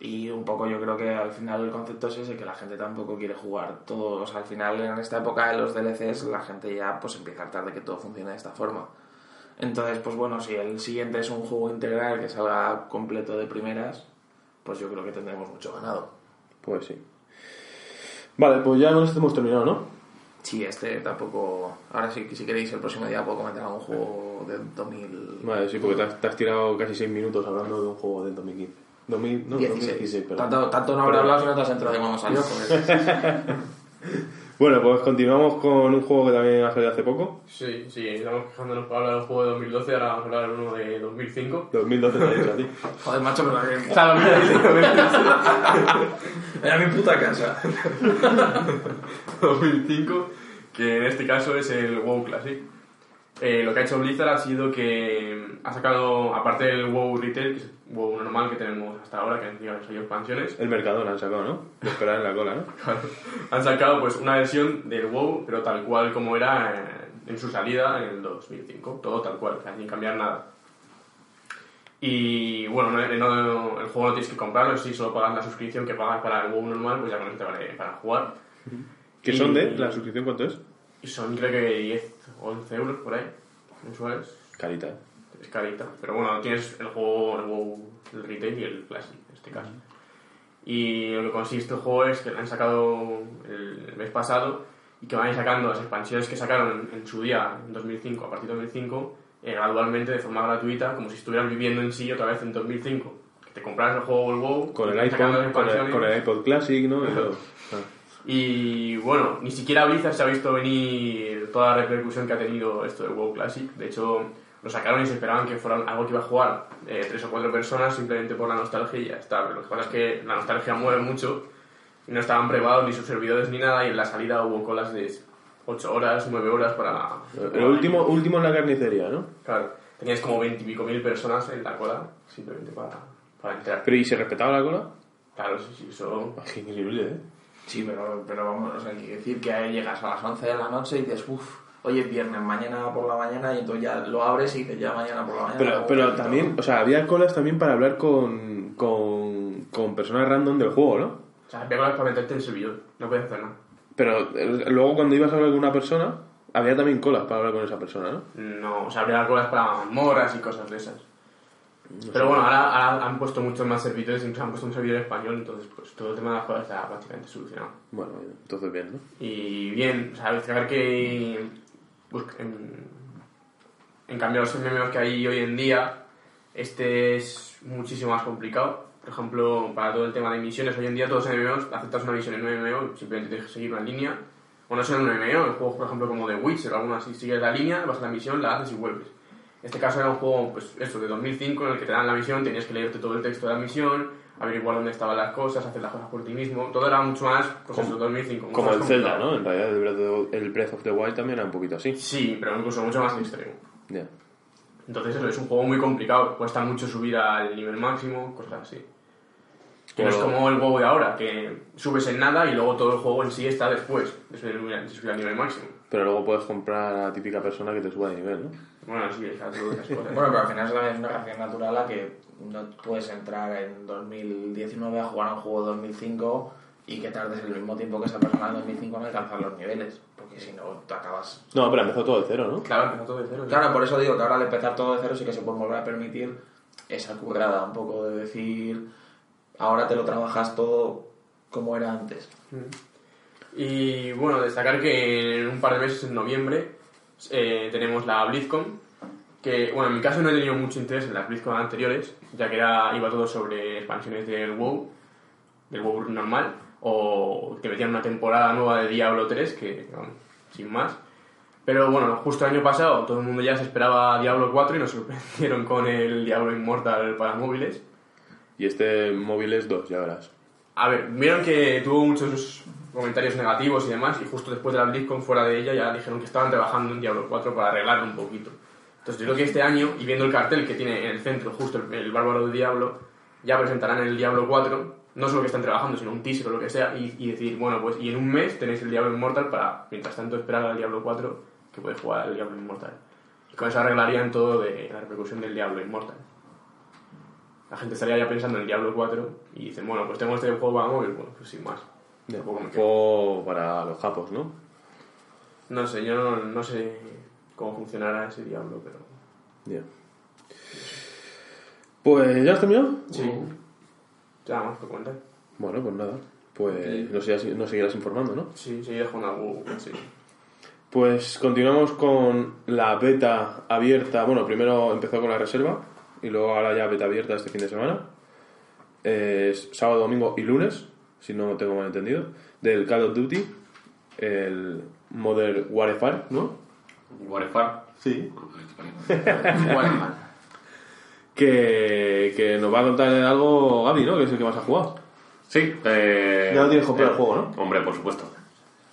[SPEAKER 3] Y un poco yo creo que al final el concepto es ese, que la gente tampoco quiere jugar todo. O sea, al final en esta época de los DLCs la gente ya pues empieza a hartar de que todo funcione de esta forma. Entonces, pues bueno, si el siguiente es un juego integral que salga completo de primeras, pues yo creo que tendremos mucho ganado.
[SPEAKER 1] Pues sí. Vale, pues ya esto hemos terminado, ¿no?
[SPEAKER 3] Sí, este tampoco... Ahora sí, si queréis el próximo día puedo comentar algún juego de 2000...
[SPEAKER 1] Vale, sí, porque te has, te has tirado casi 6 minutos hablando de un juego del 2015. 2000, no,
[SPEAKER 3] 16.
[SPEAKER 1] 2016, perdón.
[SPEAKER 3] tanto, tanto no
[SPEAKER 1] Perdón.
[SPEAKER 3] hablado si no te has enterado de cuándo salió.
[SPEAKER 1] Bueno, pues continuamos con un juego que también ha salido hace poco.
[SPEAKER 2] Sí, sí, estamos quejándonos por hablar del juego de 2012, ahora vamos a hablar de uno de 2005.
[SPEAKER 1] 2012 te ha dicho a ti.
[SPEAKER 3] Joder, macho, pero que...
[SPEAKER 2] O sea, 2015,
[SPEAKER 3] Era mi puta casa.
[SPEAKER 2] 2005, que en este caso es el WoW Classic. Eh, lo que ha hecho Blizzard ha sido que ha sacado, aparte del WoW Retail, que es el WoW normal que tenemos hasta ahora, que han sido las expansiones,
[SPEAKER 1] El Mercadona han sacado, ¿no? De esperar en la cola, ¿no?
[SPEAKER 2] han sacado pues una versión del WoW, pero tal cual como era en, su salida en el 2005, todo tal cual, sin cambiar nada. Y bueno, no- no- el juego no tienes que comprarlo, si solo pagas la suscripción que pagas para el WoW normal, pues ya con eso te vale para jugar.
[SPEAKER 1] ¿Qué
[SPEAKER 2] Y-
[SPEAKER 1] son de? ¿La suscripción cuánto es?
[SPEAKER 2] Y son creo que 10 o 11 euros por ahí, mensuales.
[SPEAKER 1] Carita.
[SPEAKER 2] Es carita. Pero bueno, tienes el juego, el WoW, el retail y el classic en este caso. Y lo que consiste el juego es que lo han sacado el, el mes pasado y que van a ir sacando las expansiones que sacaron en, su día, en 2005, a partir de 2005, eh, gradualmente de forma gratuita, como si estuvieran viviendo en sí otra vez en 2005. Que te compras el juego el WoW,
[SPEAKER 1] Con el iPhone, con el, con el iPod Classic, ¿no? Y
[SPEAKER 2] bueno, ni siquiera Blizzard se ha visto venir toda la repercusión que ha tenido esto de WoW Classic. De hecho, lo sacaron y se esperaban que fuera algo que iba a jugar eh, tres o cuatro personas simplemente por la nostalgia y ya está. Pero lo que pasa es que la nostalgia mueve mucho y no estaban preparados ni sus servidores ni nada y en la salida hubo colas de 8 horas, 9 horas para...
[SPEAKER 1] El último, último en la carnicería, ¿no?
[SPEAKER 2] Claro, tenías como 20 y pico mil personas en la cola simplemente para, para entrar.
[SPEAKER 1] Pero ¿y se respetaba la cola?
[SPEAKER 2] Claro, sí, sí, eso...
[SPEAKER 1] Qué increíble, ¿eh?
[SPEAKER 3] Sí, pero, pero vamos, o sea, hay que decir que ahí llegas a las 11 de la noche y dices, uff, hoy es viernes, mañana por la mañana, y entonces ya lo abres y dices, ya mañana por la mañana.
[SPEAKER 1] Pero, pero también, o sea, había colas también para hablar con, con, con personas random del juego, ¿no?
[SPEAKER 2] O sea, había colas para meterte en el servidor, no puedes hacer nada.
[SPEAKER 1] Pero eh, luego cuando ibas a hablar con una persona, había también colas para hablar con esa persona, ¿no?
[SPEAKER 2] No, o sea, habría colas para mazmorras y cosas de esas. Pero bueno, ahora, ahora han puesto muchos más servidores, incluso han puesto un servidor español, entonces pues todo el tema de las colas está prácticamente solucionado.
[SPEAKER 1] Bueno, entonces bien, ¿no?
[SPEAKER 2] Y bien, o sea, que ver que en, en cambio los MMOs que hay hoy en día, este es muchísimo más complicado, Por ejemplo, para todo el tema de misiones, hoy en día todos los MMOs aceptas una misión en un MMO, simplemente tienes que seguir una línea. O no solo en un MMO, en juegos, por ejemplo, como The Witcher o alguna así, sigues la línea, vas a la misión, la haces y vuelves. Este caso era un juego, pues eso, de 2005, en el que te dan la misión, tenías que leerte todo el texto de la misión, averiguar dónde estaban las cosas, hacer las cosas por ti mismo. Todo era mucho más, pues eso, 2005. mucho
[SPEAKER 1] Como el Zelda. ¿no? En realidad el Breath, of the- el Breath of the Wild también era un poquito así.
[SPEAKER 2] Sí, pero incluso mucho más extremo.
[SPEAKER 1] Ya.
[SPEAKER 2] Entonces eso, es un juego muy complicado, cuesta mucho subir al nivel máximo, cosas así. Que no es
[SPEAKER 1] Pero-
[SPEAKER 2] como el WoW de ahora, que subes en nada y luego todo el juego en sí está después de subir al nivel máximo.
[SPEAKER 1] Pero luego puedes comprar a la típica persona que te suba de nivel, ¿no?
[SPEAKER 2] Bueno, sí, esas cosas.
[SPEAKER 3] Bueno, pero al final es una reacción natural a que no puedes entrar en 2019 a jugar a un juego de 2005 y que tardes el mismo tiempo que esa persona en 2005 en alcanzar los niveles, porque si no te acabas...
[SPEAKER 1] No, pero empezó todo de cero, ¿no?
[SPEAKER 2] Claro, empezó todo de cero.
[SPEAKER 3] Claro, por eso digo que ahora al empezar todo de cero sí que se puede volver a permitir esa currada, un poco de decir, ahora te lo trabajas todo como era antes.
[SPEAKER 2] Y bueno, destacar que en un par de meses, en noviembre, eh, tenemos la BlizzCon, que bueno, en mi caso no he tenido mucho interés en las BlizzCon anteriores, ya que era, iba todo sobre expansiones del WoW, del WoW normal, o que metían una temporada nueva de Diablo 3, que vamos, sin más. Pero bueno, justo el año pasado todo el mundo ya se esperaba Diablo 4 y nos sorprendieron con el Diablo Immortal para móviles.
[SPEAKER 1] Y este móvil es 2, ya verás.
[SPEAKER 2] A ver, vieron que tuvo muchos comentarios negativos y demás, y justo después de la BlizzCon, fuera de ella, ya dijeron que estaban trabajando en Diablo 4 para arreglarlo un poquito. Entonces yo creo que este año, y viendo el cartel que tiene en el centro justo el, el Bárbaro de Diablo, ya presentarán el Diablo 4, no solo que están trabajando, sino un teaser o lo que sea, y, y decir, bueno, pues y en un mes tenéis el Diablo Immortal para, mientras tanto, esperar al Diablo 4, que puede jugar al Diablo Immortal. Y con eso arreglarían todo de la repercusión del Diablo Immortal. La gente estaría ya pensando en el Diablo 4 y dicen, bueno, pues tengo este juego para móvil, bueno, pues sin más. Quedo.
[SPEAKER 1] juego para los japos, ¿no?
[SPEAKER 2] No sé, yo no, no sé cómo funcionará ese Diablo, pero...
[SPEAKER 1] Ya. Pues, ¿ya has terminado?
[SPEAKER 2] Sí. Ya más que contar.
[SPEAKER 1] Bueno, pues nada. Pues nos, seguirás, nos seguirás informando, ¿no?
[SPEAKER 2] Sí, seguiré jugando al WoW, sí.
[SPEAKER 1] Pues continuamos con la beta abierta. Bueno, primero empezó con la reserva y luego ahora ya beta abierta este fin de semana. Es sábado, domingo y lunes, si no tengo mal entendido, del Call of Duty, el Modern Warfare, ¿no?
[SPEAKER 6] Warfare.
[SPEAKER 1] Sí.
[SPEAKER 3] Bueno,
[SPEAKER 1] Que, que nos va a contar algo Gaby, ¿no? Que es el que más ha jugado.
[SPEAKER 6] Sí. Eh,
[SPEAKER 1] Ya lo tienes comprado
[SPEAKER 6] eh,
[SPEAKER 1] el juego, ¿no?
[SPEAKER 6] Hombre, por supuesto.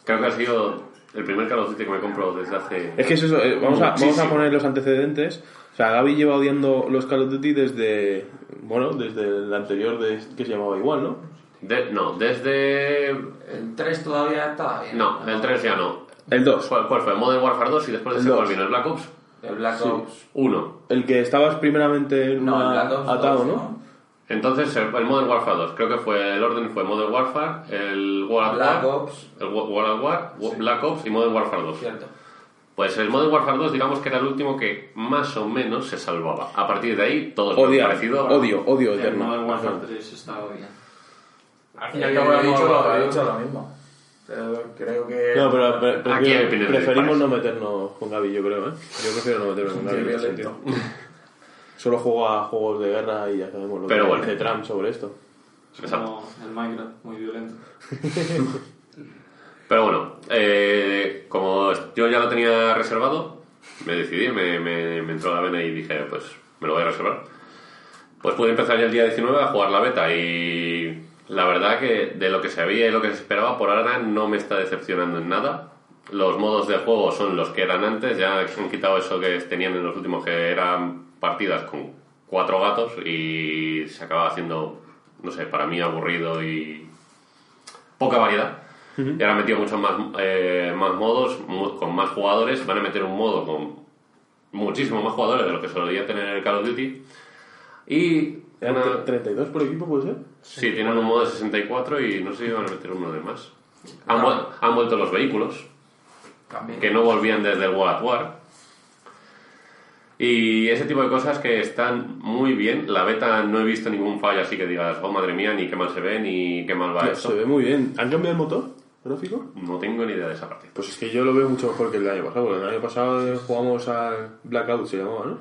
[SPEAKER 6] Creo que ha sido el primer Call of Duty que me compro desde hace...
[SPEAKER 1] Es que es eso, eh, vamos, a, vamos a poner los antecedentes. O sea, Gaby lleva odiando los Call of Duty desde, bueno, desde el anterior de, que se llamaba igual, ¿no?
[SPEAKER 6] De- no, desde...
[SPEAKER 3] el 3 todavía estaba bien.
[SPEAKER 6] No, el 3 ya no.
[SPEAKER 1] El 2.
[SPEAKER 6] ¿Cuál, cuál fue? Modern Warfare 2 y después de
[SPEAKER 1] El
[SPEAKER 6] ese cuál
[SPEAKER 1] 2.
[SPEAKER 6] vino el Black Ops
[SPEAKER 3] El Black
[SPEAKER 1] Sí.
[SPEAKER 3] Ops.
[SPEAKER 6] 1.
[SPEAKER 1] El que estabas primeramente en
[SPEAKER 3] No, el
[SPEAKER 1] una-
[SPEAKER 3] Black Ops
[SPEAKER 1] atado,
[SPEAKER 3] 2,
[SPEAKER 1] ¿no?
[SPEAKER 6] Entonces el, el Modern Warfare 2, creo que fue el orden fue Modern Warfare, el World
[SPEAKER 3] Black
[SPEAKER 6] War,
[SPEAKER 3] Ops.
[SPEAKER 6] el Wo- World at War, Wo- Black Ops y Modern Warfare 2.
[SPEAKER 3] Cierto.
[SPEAKER 6] Pues el Modern Warfare 2 digamos que era el último que más o menos se salvaba. A partir de ahí todo es parecido.
[SPEAKER 1] odio, odio
[SPEAKER 5] El
[SPEAKER 1] eterno.
[SPEAKER 5] Modern Warfare 3 estaba bien.
[SPEAKER 2] Al fin y
[SPEAKER 3] Eh,
[SPEAKER 2] al cabo
[SPEAKER 3] he,
[SPEAKER 2] era
[SPEAKER 3] dicho,
[SPEAKER 2] modo-
[SPEAKER 3] he dicho lo mismo. Pero creo que...
[SPEAKER 1] No, pero
[SPEAKER 6] Aquí
[SPEAKER 1] prefiero-
[SPEAKER 6] hay opiniones
[SPEAKER 1] preferimos no meternos con Gaby, yo creo, ¿eh? Yo prefiero no meterme con Gaby en ese. Solo juego a juegos de guerra y ya sabemos lo
[SPEAKER 6] Pero
[SPEAKER 1] que
[SPEAKER 6] bueno.
[SPEAKER 1] dice Trump sobre esto.
[SPEAKER 6] Exacto.
[SPEAKER 5] Como el Minecraft, muy violento.
[SPEAKER 6] Pero bueno, eh, como yo ya lo tenía reservado, me decidí, me, me, me entró la vena y dije, pues me lo voy a reservar. Pues pude empezar ya el día 19 a jugar la beta y la verdad que de lo que se había y lo que se esperaba por ahora no me está decepcionando en nada. Los modos de juego son los que eran antes, ya han quitado eso que tenían en los últimos que eran partidas con cuatro gatos y se acaba haciendo, no sé, para mí aburrido y poca variedad. Y ahora han metido muchos más, eh, más modos, con más jugadores. Van a meter un modo con muchísimo más jugadores de lo que solía tener el Call of Duty. Y
[SPEAKER 1] ¿Eran
[SPEAKER 6] una-
[SPEAKER 1] tre- 32 por equipo, puede ser?
[SPEAKER 6] sí, tienen un modo de 64 y no sé si van a meter uno de más. Han, vuel- han vuelto los vehículos,
[SPEAKER 3] También.
[SPEAKER 6] que no volvían desde el World at War. Y ese tipo de cosas que están muy bien. La beta no he visto ningún fallo así que digas, oh madre mía, ni qué mal se ve, ni qué mal va esto.
[SPEAKER 1] se ve muy bien. ¿Han cambiado el motor gráfico?
[SPEAKER 6] No tengo ni idea de esa parte.
[SPEAKER 1] Pues es que yo lo veo mucho mejor que el año pasado. Porque el año pasado jugamos al Blackout, se llamaba, ¿no?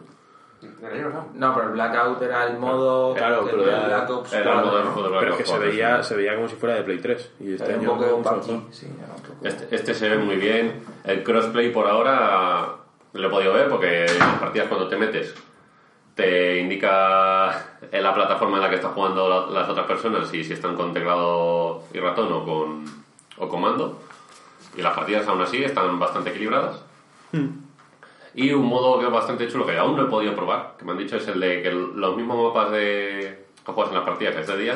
[SPEAKER 3] No, pero el Blackout era el modo.
[SPEAKER 1] Claro,
[SPEAKER 3] que
[SPEAKER 1] pero
[SPEAKER 3] el
[SPEAKER 1] era-
[SPEAKER 3] Black Ops
[SPEAKER 6] era el modo
[SPEAKER 3] 4,
[SPEAKER 6] de de
[SPEAKER 1] Pero es que se
[SPEAKER 6] Black
[SPEAKER 1] veía,
[SPEAKER 6] sí.
[SPEAKER 1] se veía como si fuera de Play 3. Y este
[SPEAKER 3] un
[SPEAKER 1] año
[SPEAKER 3] poco sí.
[SPEAKER 6] Este, este se ve muy bien. El crossplay por ahora lo he podido ver porque en las partidas cuando te metes te indica en la plataforma en la que están jugando la- las otras personas y si están con teclado y ratón o con o comando. Y las partidas aún así están bastante equilibradas. Y un modo que es bastante chulo que aún no he podido probar, que me han dicho es el de que los mismos mapas de que juegas en las partidas que es de día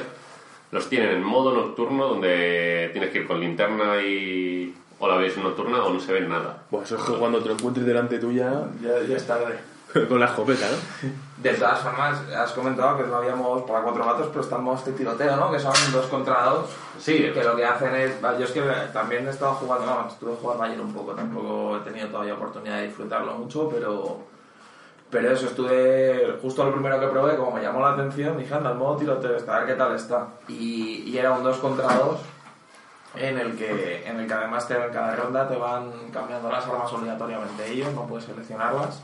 [SPEAKER 6] los tienen en modo nocturno donde tienes que ir con linterna y o la visión nocturna o no se ve nada.
[SPEAKER 1] Buah, eso es que cuando te lo encuentres delante tuya,
[SPEAKER 3] Ya, ya es tarde.
[SPEAKER 1] con la escopeta, ¿no?
[SPEAKER 3] De todas formas, has comentado que no habíamos para cuatro gatos, pero estamos de tiroteo, ¿no? Que son dos contra dos.
[SPEAKER 6] Sí,
[SPEAKER 3] Que lo que hacen es. Yo es que también he estado jugando, no, estuve jugando ayer un poco, tampoco he tenido todavía oportunidad de disfrutarlo mucho, pero. Pero eso, estuve. Justo lo primero que probé, como me llamó la atención, dije, anda, el modo tiroteo está, a ver qué tal está. Y, y era un dos contra dos en el que en el que además te, en cada ronda te van cambiando las armas obligatoriamente ellos, no puedes seleccionarlas.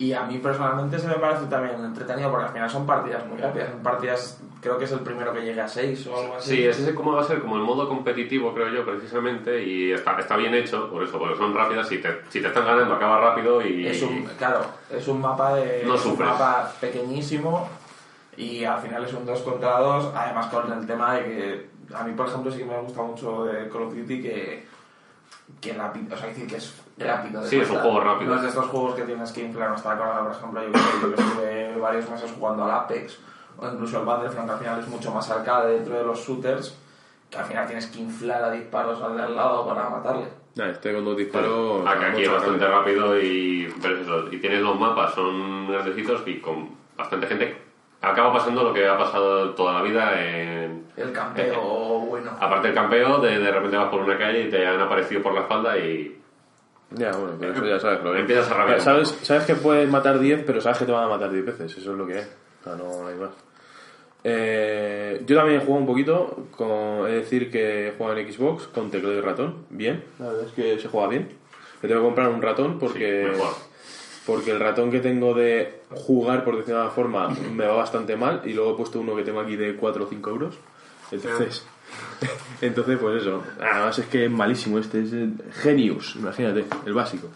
[SPEAKER 3] Y a mí personalmente se me parece también entretenido porque al final son partidas muy rápidas. Son partidas, creo que es el primero que llegue a 6 o algo así.
[SPEAKER 6] Sí, ese como va a ser como el modo competitivo, creo yo, precisamente, y está, está bien hecho, por eso, porque son rápidas, si te, si te están ganando acaba rápido y...
[SPEAKER 3] Es un, claro, es un mapa de
[SPEAKER 6] No
[SPEAKER 3] es un mapa pequeñísimo y al final es un 2 contra 2, además con el tema de que a mí por ejemplo sí que me gusta mucho de Call of Duty que que la, o sea, decir que es rápido. de
[SPEAKER 6] Sí, es un juego rápido.
[SPEAKER 3] No es de estos juegos que tienes que inflar, no está acordado, por ejemplo, yo que estuve varios meses jugando al Apex o incluso al Battlefront, que al final es mucho más arcade dentro de los shooters, que al final tienes que inflar a disparos al de al lado para matarle.
[SPEAKER 1] Nah, este con dos disparos.
[SPEAKER 6] Acá aquí es bastante
[SPEAKER 1] más
[SPEAKER 6] rápido y, pero es eso, y tienes los mapas, son grandecitos y con bastante gente. Acaba pasando lo que ha pasado toda la vida en...
[SPEAKER 3] El campeo bueno.
[SPEAKER 6] Aparte del campeo, de, de repente vas por una calle y te han aparecido por la espalda y...
[SPEAKER 1] Ya, bueno, pero eso ya sabes. Lo que-
[SPEAKER 6] Empiezas a rabiar
[SPEAKER 1] Ya sabes, sabes que puedes matar 10, pero sabes que te van a matar 10 veces. Eso es lo que es. O sea, no hay más. Eh, yo también he jugado un poquito. Con, es decir, que he jugado en Xbox con teclado y ratón. Bien, la verdad es que se juega bien. Me tengo que comprar un ratón porque.
[SPEAKER 6] Mejor.
[SPEAKER 1] porque el ratón que tengo de jugar, por decirlo de alguna forma, me va bastante mal. Y luego he puesto uno que tengo aquí de 4 o 5 euros. Entonces. Entonces, pues eso. Además es que es malísimo. Este es el Genius, imagínate, el básico.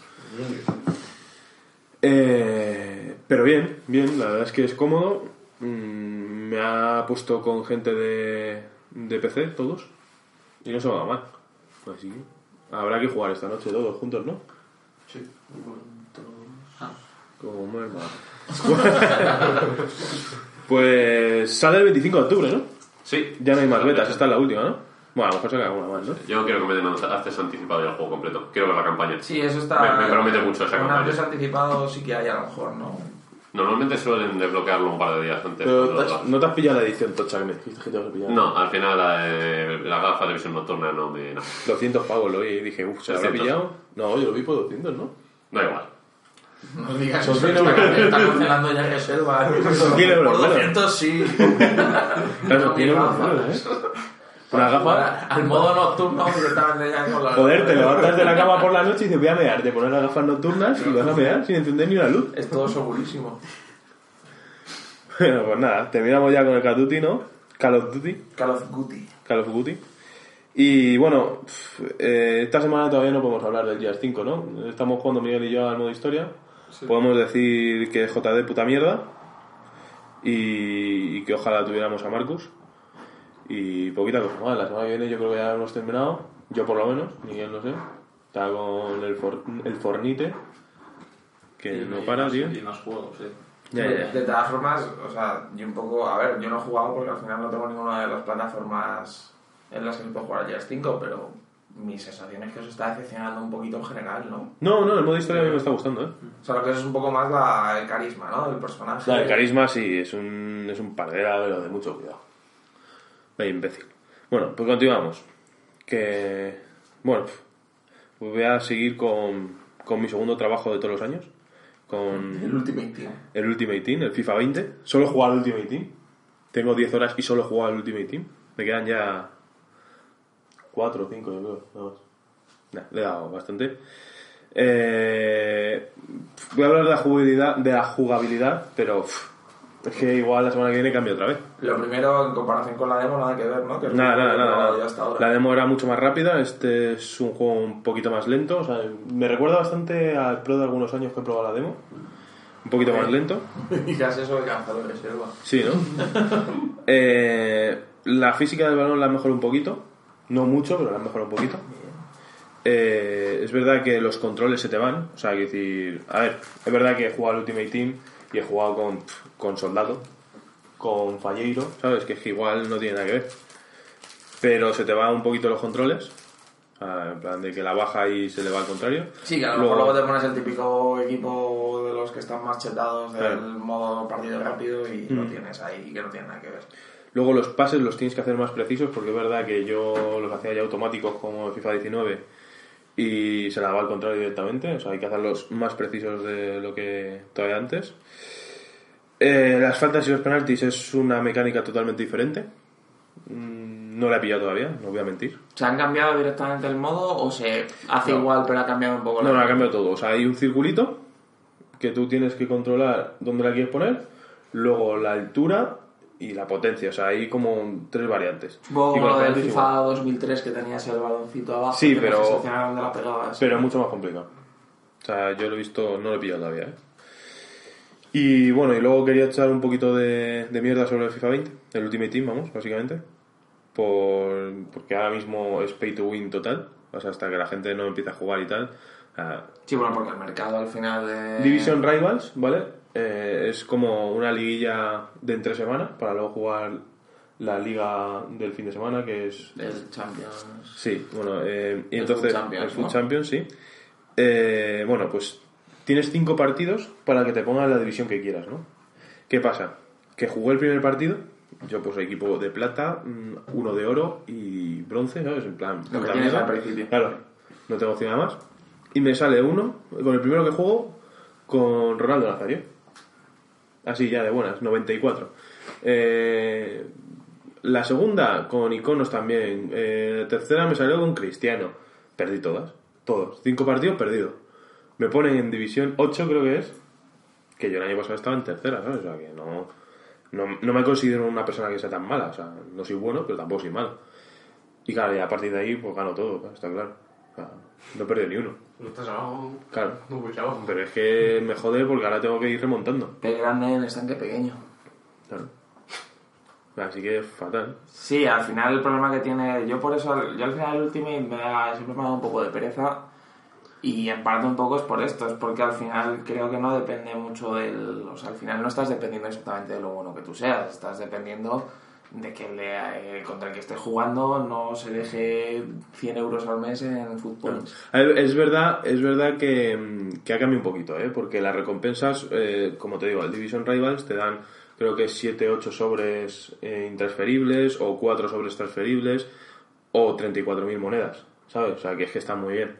[SPEAKER 1] Eh, pero bien, bien, la verdad es que es cómodo. Mm, me ha puesto con gente de, de PC, todos. Y no se me va mal. Así que habrá que jugar esta noche todos juntos, ¿no?
[SPEAKER 2] Sí.
[SPEAKER 1] Como hermano. pues sale el 25 de octubre, ¿no?
[SPEAKER 6] Sí.
[SPEAKER 1] Ya no hay más betas, esta es la última, ¿no? Bueno, a lo mejor se una más, ¿no?
[SPEAKER 6] Yo quiero que me den un acceso anticipado ya al juego completo. Quiero ver la campaña.
[SPEAKER 3] Sí, eso está.
[SPEAKER 6] Me- me promete mucho esa
[SPEAKER 3] Un
[SPEAKER 6] campaña.
[SPEAKER 3] antes anticipado sí que hay a lo mejor, ¿no?
[SPEAKER 6] Normalmente suelen desbloquearlo un par de días antes.
[SPEAKER 1] Pero
[SPEAKER 6] pero
[SPEAKER 1] te has- no te has pillado la edición tocha que me dijiste que te vas a pillar.
[SPEAKER 6] No, al final la, eh, la gafa de visión nocturna no me... No,
[SPEAKER 1] 200 pavos lo vi y dije, uff, ¿se lo
[SPEAKER 6] 300.
[SPEAKER 1] pillado? No, yo lo vi por 200, ¿no?
[SPEAKER 6] da igual.
[SPEAKER 3] No digas
[SPEAKER 1] Son
[SPEAKER 3] eso, está, está cancelando ya que Selva.
[SPEAKER 1] Son euros,
[SPEAKER 3] Por
[SPEAKER 1] bueno.
[SPEAKER 3] 200 sí.
[SPEAKER 1] Claro,
[SPEAKER 3] gafas.
[SPEAKER 1] unos euros, ¿eh? Una gafa.
[SPEAKER 3] Al modo nocturno directamente ya con la.
[SPEAKER 1] Joder, te levantas de la cama por la noche y dices, voy a mear. Te pones las gafas nocturnas y vas a mear sin encender ni una luz.
[SPEAKER 3] Es todo segurísimo.
[SPEAKER 1] Bueno, pues nada, terminamos ya con el Call of Duty, ¿no? Call of Duty.
[SPEAKER 3] Call of Duty.
[SPEAKER 1] Call of Duty. Y bueno, eh, esta semana todavía no podemos hablar del Gears 5, ¿no? Estamos jugando Miguel y yo al modo historia. Podemos decir que es JD puta mierda. Y, y que ojalá tuviéramos a Marcus. Y poquita cosa más. La semana que viene yo creo que ya hemos terminado. Yo por lo menos, Miguel no sé. Está con el, for- el Fornite. Que
[SPEAKER 5] Y-
[SPEAKER 1] no
[SPEAKER 5] y
[SPEAKER 1] para,
[SPEAKER 5] más-
[SPEAKER 1] tío.
[SPEAKER 5] Y más juegos, sí.
[SPEAKER 1] Ya, ya, ya.
[SPEAKER 3] De todas formas, o sea, yo un poco. A ver, yo no he jugado porque al final no tengo ninguna de las plataformas en las que puedo jugar a Gears 5, pero mi sensación es que os está decepcionando un poquito en general, ¿no?
[SPEAKER 1] No, no, el modo historia a mí me está gustando, ¿eh?
[SPEAKER 3] O sea, lo que es un poco más la, el carisma, ¿no? Del personaje.
[SPEAKER 1] La de carisma sí, es un, es un pardera, pero de mucho cuidado. Vaya imbécil. Bueno, pues continuamos. Que. Bueno, pues voy a seguir con, con mi segundo trabajo de todos los años. Con
[SPEAKER 3] El Ultimate Team.
[SPEAKER 1] el Ultimate Team, el FIFA 20. Solo he jugado al Ultimate Team. Tengo 10 horas y solo he jugado al Ultimate Team. Me quedan ya 4 o 5, yo creo. Nada más. Nah, le he dado bastante. Eh, voy a hablar de la jugabilidad, de la jugabilidad pero es que igual la semana que viene cambia otra vez.
[SPEAKER 3] Lo primero, en comparación con la demo, nada que ver, ¿no? Que
[SPEAKER 1] Nada, nada, nada. nada.
[SPEAKER 3] hasta ahora.
[SPEAKER 1] La demo era mucho más rápida, este es un juego un poquito más lento. O sea, me recuerda bastante al Pro de algunos años que he probado la demo. Un poquito más lento.
[SPEAKER 3] Digas eso de Cazador de Selva.
[SPEAKER 1] Sí, ¿no? Eh, la física del balón la mejorado un poquito. No mucho, pero la han mejorado un poquito. Eh, es verdad que los controles se te van. O sea, hay que decir. A ver, es verdad que he jugado al Ultimate Team y he jugado con, con Soldado, con Falleiro, ¿sabes? Que es que igual no tiene nada que ver. Pero se te van un poquito los controles. En plan de que la baja y se le va al contrario.
[SPEAKER 3] Sí, que a lo mejor
[SPEAKER 1] Luego-
[SPEAKER 3] luego te pones el típico equipo de los que están más chetados del
[SPEAKER 1] Claro.
[SPEAKER 3] modo partido rápido y lo
[SPEAKER 1] Mm.
[SPEAKER 3] tienes ahí que no tiene nada que ver.
[SPEAKER 1] Luego los pases los tienes que hacer más precisos porque es verdad que yo los hacía ya automáticos como FIFA 19 y se la va al contrario directamente, o sea, hay que hacerlos más precisos de lo que todavía antes. Eh, las faltas y los penaltis es una mecánica totalmente diferente. Mm, No la he pillado todavía, no voy a mentir.
[SPEAKER 3] ¿Se han cambiado directamente el modo o se hace
[SPEAKER 1] No.
[SPEAKER 3] igual pero ha cambiado un poco la
[SPEAKER 1] No, no, ha cambiado todo. O sea, hay un circulito que tú tienes que controlar dónde la quieres poner, luego la altura y la potencia. O sea, hay como tres variantes. Y
[SPEAKER 3] como
[SPEAKER 1] con
[SPEAKER 3] lo del FIFA
[SPEAKER 1] igual.
[SPEAKER 3] 2003 que tenías el baloncito abajo
[SPEAKER 1] Sí, pero-
[SPEAKER 3] dónde la pegabas.
[SPEAKER 1] Pero es mucho más complicado. O sea, yo lo he visto, no lo he pillado todavía, ¿eh? Y bueno, y luego quería echar un poquito de, de mierda sobre el FIFA 20, el Ultimate Team, vamos, básicamente. Por, porque ahora mismo es pay to win total. O sea, hasta que la gente no empieza a jugar y tal.
[SPEAKER 3] Sí, bueno, porque el mercado al final de...
[SPEAKER 1] Division Rivals, ¿vale? Eh, es como una liguilla de entre semana para luego jugar la liga del fin de semana, que es
[SPEAKER 3] del Champions.
[SPEAKER 1] Sí, bueno, eh, y
[SPEAKER 3] El
[SPEAKER 1] entonces
[SPEAKER 3] Champions,
[SPEAKER 1] el Foot
[SPEAKER 3] ¿no?
[SPEAKER 1] Champions, sí. Eh, bueno, pues tienes cinco partidos para que te pongan la división que quieras, ¿no? ¿Qué pasa? Que jugué el primer partido, yo pues equipo de plata, mm, uno de oro y bronce, ¿sabes? En plan,
[SPEAKER 3] Lo que al principio.
[SPEAKER 1] Claro, no tengo opción nada más. Y me sale uno, con el primero que juego, con Ronaldo Nazario. Así ya de buenas, 94. Eh, la segunda con iconos también. Eh, la tercera me salió con Cristiano. Perdí todas. Todos. Cinco partidos perdidos. Me ponen en división 8 creo que es. Que yo el año pasado estaba en tercera, ¿sabes? O sea que no, no, no me considero una persona que sea tan mala. O sea, no soy bueno, pero tampoco soy malo. Y claro, y a partir de ahí pues gano todo, está claro. O sea, no he perdido ni uno.
[SPEAKER 2] No estás abajo.
[SPEAKER 1] Claro.
[SPEAKER 2] Muy abajo.
[SPEAKER 1] Pero es que me jode porque ahora tengo que ir remontando.
[SPEAKER 3] Pez grande en estanque pequeño.
[SPEAKER 1] Claro. Así que fatal.
[SPEAKER 3] Sí, al final el problema que tiene... Yo por eso, yo al final el Ultimate me da, siempre me ha dado un poco de pereza y en parte un poco es por esto, es porque al final creo que no depende mucho del... O sea, al final no estás dependiendo exactamente de lo bueno que tú seas, estás dependiendo de que le, eh, contra el que estés jugando no se deje 100 euros al mes en fútbol.
[SPEAKER 1] Es verdad, es verdad que, que ha cambiado un poquito, ¿eh? porque las recompensas, eh, como te digo, el Division Rivals te dan creo que 7, 8 sobres eh, intransferibles o 4 sobres transferibles o 34.000 monedas, ¿sabes? O sea, que es que está muy bien.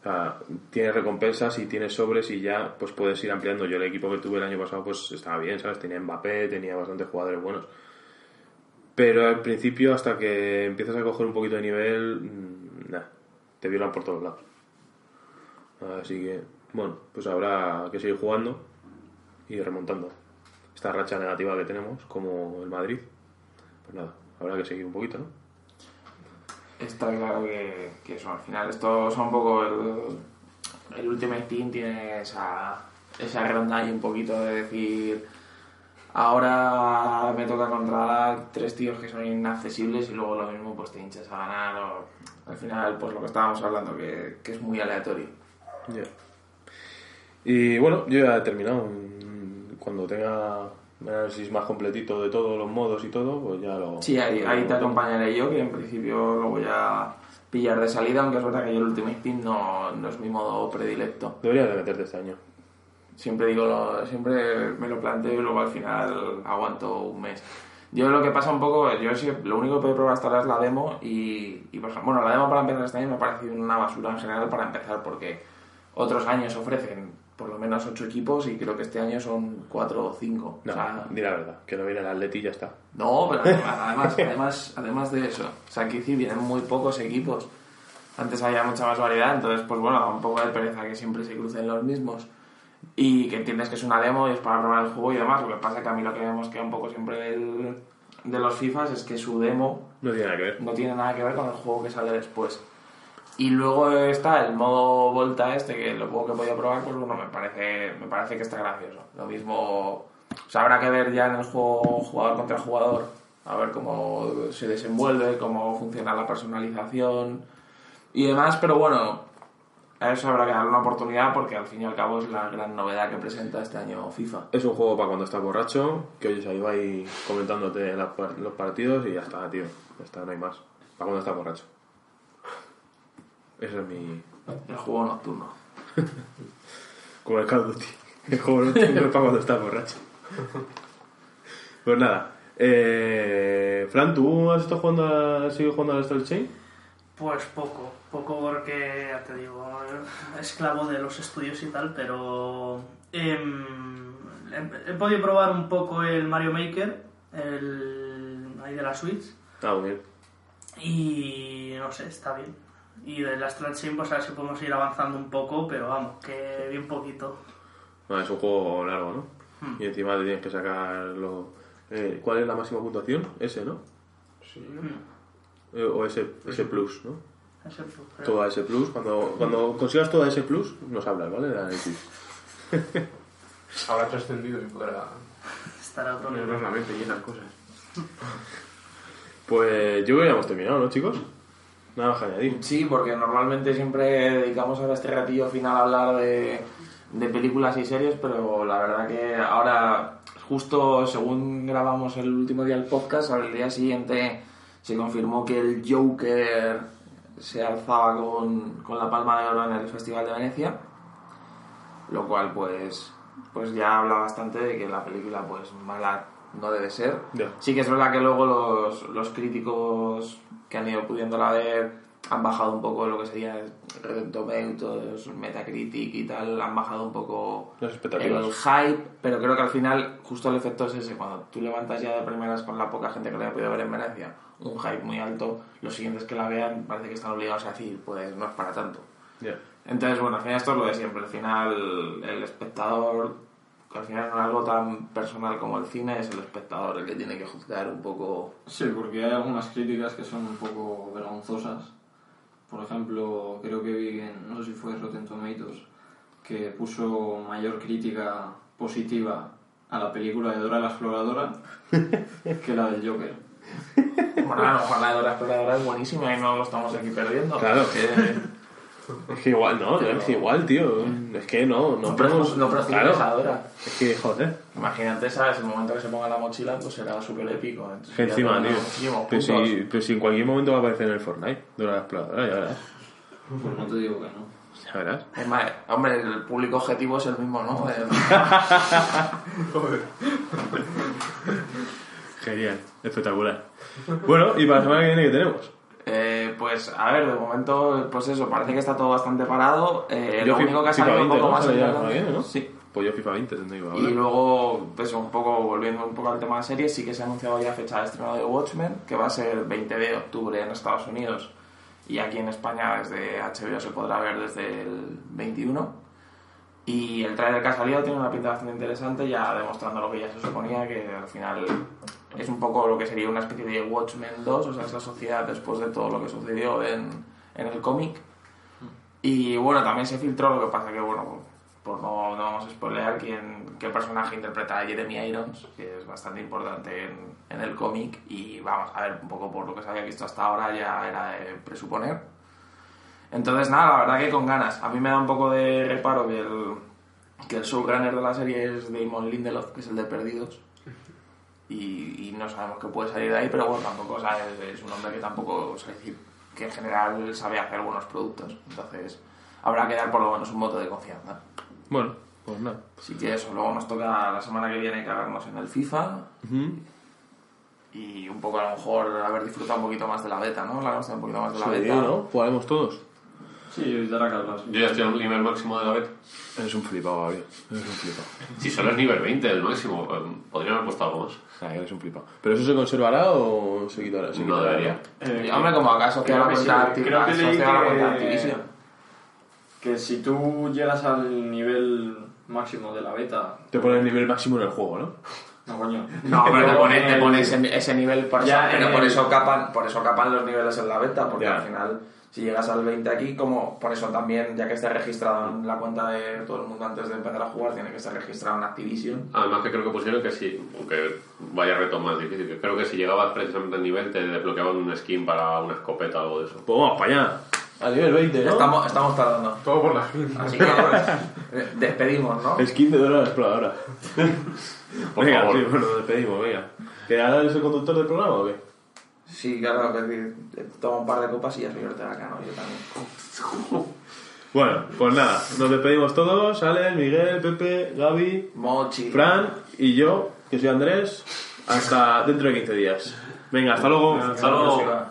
[SPEAKER 1] O sea, tienes recompensas y tienes sobres y ya pues puedes ir ampliando. Yo el equipo que tuve el año pasado pues estaba bien, ¿sabes? Tenía Mbappé, tenía bastantes jugadores buenos. Pero al principio, hasta que empiezas a coger un poquito de nivel, mm, nah, te violan por todos lados. Así que, bueno, pues habrá que seguir jugando y remontando esta racha negativa que tenemos, como el Madrid. Pues nada, habrá que seguir un poquito, ¿no?
[SPEAKER 3] Está claro que, que eso, al final esto son un poco el, el Ultimate Team tiene esa, esa rondalla un poquito de decir ahora me toca contra tres tíos que son inaccesibles y luego lo mismo pues te hinchas a ganar o al final pues lo que estábamos hablando que, que es muy aleatorio
[SPEAKER 1] Ya. Y bueno, yo ya he terminado. Cuando tenga un análisis más completito de todos los modos y todo, pues ya lo...
[SPEAKER 3] sí ahí, ahí te acompañaré yo que en principio lo voy a pillar de salida aunque es verdad que yo el Ultimate Team no, no es mi modo predilecto
[SPEAKER 1] Deberías de meterte este año.
[SPEAKER 3] Siempre digo, lo- siempre me lo planteo y luego al final aguanto un mes. Yo lo que pasa un poco, yo sí, lo único que he probado hasta ahora es la demo y, y, por ejemplo, bueno, la demo para empezar este año me ha parecido una basura en general para empezar porque otros años ofrecen por lo menos 8 equipos y creo que este año son 4 o 5.
[SPEAKER 1] No,
[SPEAKER 3] O sea,
[SPEAKER 1] di la verdad, que no viene el Atleti y ya está.
[SPEAKER 3] no, pero además, además, además de eso, o sea, que decir, vienen muy pocos equipos. Antes había mucha más variedad, entonces, pues bueno, da un poco de pereza que siempre se crucen los mismos. Y que entiendes que es una demo y es para probar el juego y demás. Lo que pasa que a mí lo que vemos que un poco siempre del- de los FIFAs es que su demo
[SPEAKER 1] No tiene nada que ver.
[SPEAKER 3] no tiene nada que ver con el juego que sale después. Y luego está el modo Volta este, que lo poco que he podido probar, pues bueno, me parece, me parece que está gracioso. Lo mismo, o sea, habrá que ver ya en el juego jugador contra jugador, a ver cómo se desenvuelve, cómo funciona la personalización y demás, pero bueno, a eso habrá que darle una oportunidad porque al fin y al cabo es la gran novedad que presenta este año FIFA.
[SPEAKER 1] Es un juego para cuando estás borracho, que oyes ahí va ahí comentándote los partidos y ya está, tío. Ya está, no hay más. Para cuando estás borracho. Ese es mi...
[SPEAKER 3] El juego nocturno.
[SPEAKER 1] Como el Call of Duty. El juego no es para cuando estás borracho. Pues nada. Eh, Fran, ¿tú has estado jugando a, has seguido jugando al Stealth Chain?
[SPEAKER 4] Pues poco, poco porque, ya te digo, esclavo de los estudios y tal, pero em, he, he podido probar un poco el Mario Maker, el ahí de la Switch,
[SPEAKER 1] Ah, muy bien.
[SPEAKER 4] y no sé, está bien. Y de la Strat Chain, pues a ver si podemos ir avanzando un poco, pero vamos, que bien poquito.
[SPEAKER 1] Ah, es un juego largo, ¿no? Y encima te tienes que sacar lo... eh, ¿Cuál es la máxima puntuación? Ese, ¿no?
[SPEAKER 2] Sí.
[SPEAKER 1] Eh, o ese, ese plus, ¿no?
[SPEAKER 4] Ese, creo.
[SPEAKER 1] Todo ese plus. Cuando, cuando consigas todo ese plus, nos hablas, ¿vale? De análisis.
[SPEAKER 2] Habrá trascendido y podrá
[SPEAKER 4] Estará otro nivel.
[SPEAKER 2] la mente y esas cosas.
[SPEAKER 1] Pues yo creo que ya hemos terminado, ¿no, chicos? Nada más que añadir.
[SPEAKER 3] Sí, porque normalmente siempre dedicamos ahora este ratillo final a hablar de, de películas y series, pero la verdad que ahora, justo según grabamos el último día del podcast, al día siguiente se confirmó que el Joker se alzaba con, con la palma de oro en el Festival de Venecia, lo cual pues, pues ya habla bastante de que la película pues mala no debe ser.
[SPEAKER 1] Ya.
[SPEAKER 3] Sí que es verdad que luego los, los críticos que han ido pudiéndola ver han bajado un poco lo que sería Rotten Tomatoes, Metacritic y tal, han bajado un poco el hype, pero creo que al final justo el efecto es ese, cuando tú levantas ya de primeras con la poca gente que la ha podido ver en Venecia, un hype muy alto, los siguientes que la vean parece que están obligados a decir, pues no es para tanto.
[SPEAKER 1] Ya.
[SPEAKER 3] Entonces, bueno, al final esto es lo de siempre. Al final, el espectador, que al final no es algo tan personal como el cine, es el espectador el que tiene que juzgar un poco.
[SPEAKER 5] Sí, porque hay algunas críticas que son un poco vergonzosas. Por ejemplo, creo que vi en, no sé si fue Rotten Tomatoes, que puso mayor crítica positiva a la película de Dora la Exploradora que la del Joker.
[SPEAKER 3] Bueno, a lo mejor la de la exploradora es buenísima y no lo estamos aquí perdiendo.
[SPEAKER 1] Claro.
[SPEAKER 3] que
[SPEAKER 1] Es que igual, no, es que igual, tío. Es que no, no
[SPEAKER 3] no,
[SPEAKER 1] podemos...
[SPEAKER 3] no
[SPEAKER 1] Claro.
[SPEAKER 3] a Dora.
[SPEAKER 1] Es que, joder.
[SPEAKER 3] Imagínate, ¿sabes? El momento que se ponga la mochila, pues será súper épico. Entonces,
[SPEAKER 1] encima, tío. Pero
[SPEAKER 3] puntos.
[SPEAKER 1] si, pero si en cualquier momento va a aparecer en el Fortnite, de la exploradora, ya verás.
[SPEAKER 5] Pues no te digo que no.
[SPEAKER 1] Ya verás.
[SPEAKER 3] Es más, hombre, el público objetivo es el mismo, ¿no? El-
[SPEAKER 1] Genial, espectacular. Bueno, y para la semana que viene, ¿qué tenemos?
[SPEAKER 3] Eh, pues a ver, de momento, pues eso, parece que está todo bastante parado. Eh,
[SPEAKER 1] Yo
[SPEAKER 3] lo único que ha salido
[SPEAKER 1] 20,
[SPEAKER 3] un poco
[SPEAKER 1] ¿no?
[SPEAKER 3] más
[SPEAKER 1] viene, ¿no?
[SPEAKER 3] Sí.
[SPEAKER 1] Pues yo FIFA 20 tendré que
[SPEAKER 3] Y luego, pues un poco volviendo un poco al tema de series, sí que se ha anunciado ya fecha de estreno de Watchmen, que va a ser el 20 de octubre en Estados Unidos y aquí en España desde HBO se podrá ver desde el 21. Y el trailer que ha salido tiene una pinta bastante interesante, ya demostrando lo que ya se suponía, que al final es un poco lo que sería una especie de Watchmen 2, o sea, esa sociedad después de todo lo que sucedió en, en el cómic. Y bueno, también se filtró, lo que pasa que, bueno, por no, no vamos a spoilear quién, qué personaje interpreta Jeremy Irons, que es bastante importante en, en el cómic, y vamos a ver un poco por lo que se había visto hasta ahora, ya era de presuponer. Entonces, nada, la verdad que con ganas. A mí me da un poco de reparo que el, que el showrunner de la serie es Damon Lindelof, que es el de Perdidos. Y, y no sabemos qué puede salir de ahí, pero bueno, tampoco o sea, es, es un hombre que tampoco, o sea, decir, que en general sabe hacer buenos productos. Entonces, habrá que dar por lo menos un voto de confianza.
[SPEAKER 1] Bueno, pues nada.
[SPEAKER 3] Así que eso, luego nos toca la semana que viene cagarnos en el FIFA y un poco a lo mejor haber disfrutado un poquito más de la beta, ¿no? La un poquito más de la
[SPEAKER 1] Sí,
[SPEAKER 3] beta.
[SPEAKER 1] ¿no? Jugaremos todos.
[SPEAKER 5] Sí, dará que hablar.
[SPEAKER 6] Yo ya estoy al nivel máximo de la beta.
[SPEAKER 1] Eres un flipado, Gaby. Eres un flipado.
[SPEAKER 6] Si solo es nivel 20 el máximo, eh, podrían haber puesto algo más.
[SPEAKER 1] Ah, eres un flipado. ¿Pero eso se conservará o se quitará? Se
[SPEAKER 6] No
[SPEAKER 1] quitará,
[SPEAKER 6] debería.
[SPEAKER 5] Eh,
[SPEAKER 3] hombre, como acá asociado a la
[SPEAKER 5] creo que
[SPEAKER 3] cuenta
[SPEAKER 5] creo que
[SPEAKER 3] la cuenta Activision.
[SPEAKER 5] Si tú llegas al nivel máximo de la beta.
[SPEAKER 1] Te pone el nivel máximo en el juego, ¿no?
[SPEAKER 5] No, coño.
[SPEAKER 3] No, pero te pone,
[SPEAKER 5] en
[SPEAKER 3] te pone ese, ese nivel por eso,
[SPEAKER 5] Ya,
[SPEAKER 3] pero
[SPEAKER 5] en
[SPEAKER 3] por eso capan, por eso capan los niveles en la beta, porque
[SPEAKER 1] Ya.
[SPEAKER 3] al final si llegas al 20 aquí, como por eso también, ya que esté registrado en la cuenta de todo el mundo antes de empezar a jugar, tiene que estar registrado en Activision.
[SPEAKER 6] Además que creo que pusieron que sí, aunque vaya reto más difícil, que creo que si llegabas precisamente al nivel te desbloqueaban un skin para una escopeta o algo de eso.
[SPEAKER 1] Pues vamos para allá. A nivel 20, ¿no?
[SPEAKER 3] Estamos, estamos tardando.
[SPEAKER 2] Todo por la fin.
[SPEAKER 3] Así que eh, despedimos, ¿no?
[SPEAKER 1] Skin de Dora la Exploradora.
[SPEAKER 6] Por
[SPEAKER 1] venga,
[SPEAKER 6] favor.
[SPEAKER 1] sí, bueno, despedimos, venga. ¿Que ahora eres el conductor del programa o qué?
[SPEAKER 3] Sí, claro, toma un par de copas y ya soy Ortega Cano, yo también.
[SPEAKER 1] Bueno, pues nada, nos despedimos todos. Alex, Miguel, Pepe, Gaby,
[SPEAKER 3] Mochi.
[SPEAKER 1] Fran y yo, que soy Andrés. Hasta dentro de 15 días. Venga, hasta luego.
[SPEAKER 6] Hasta luego.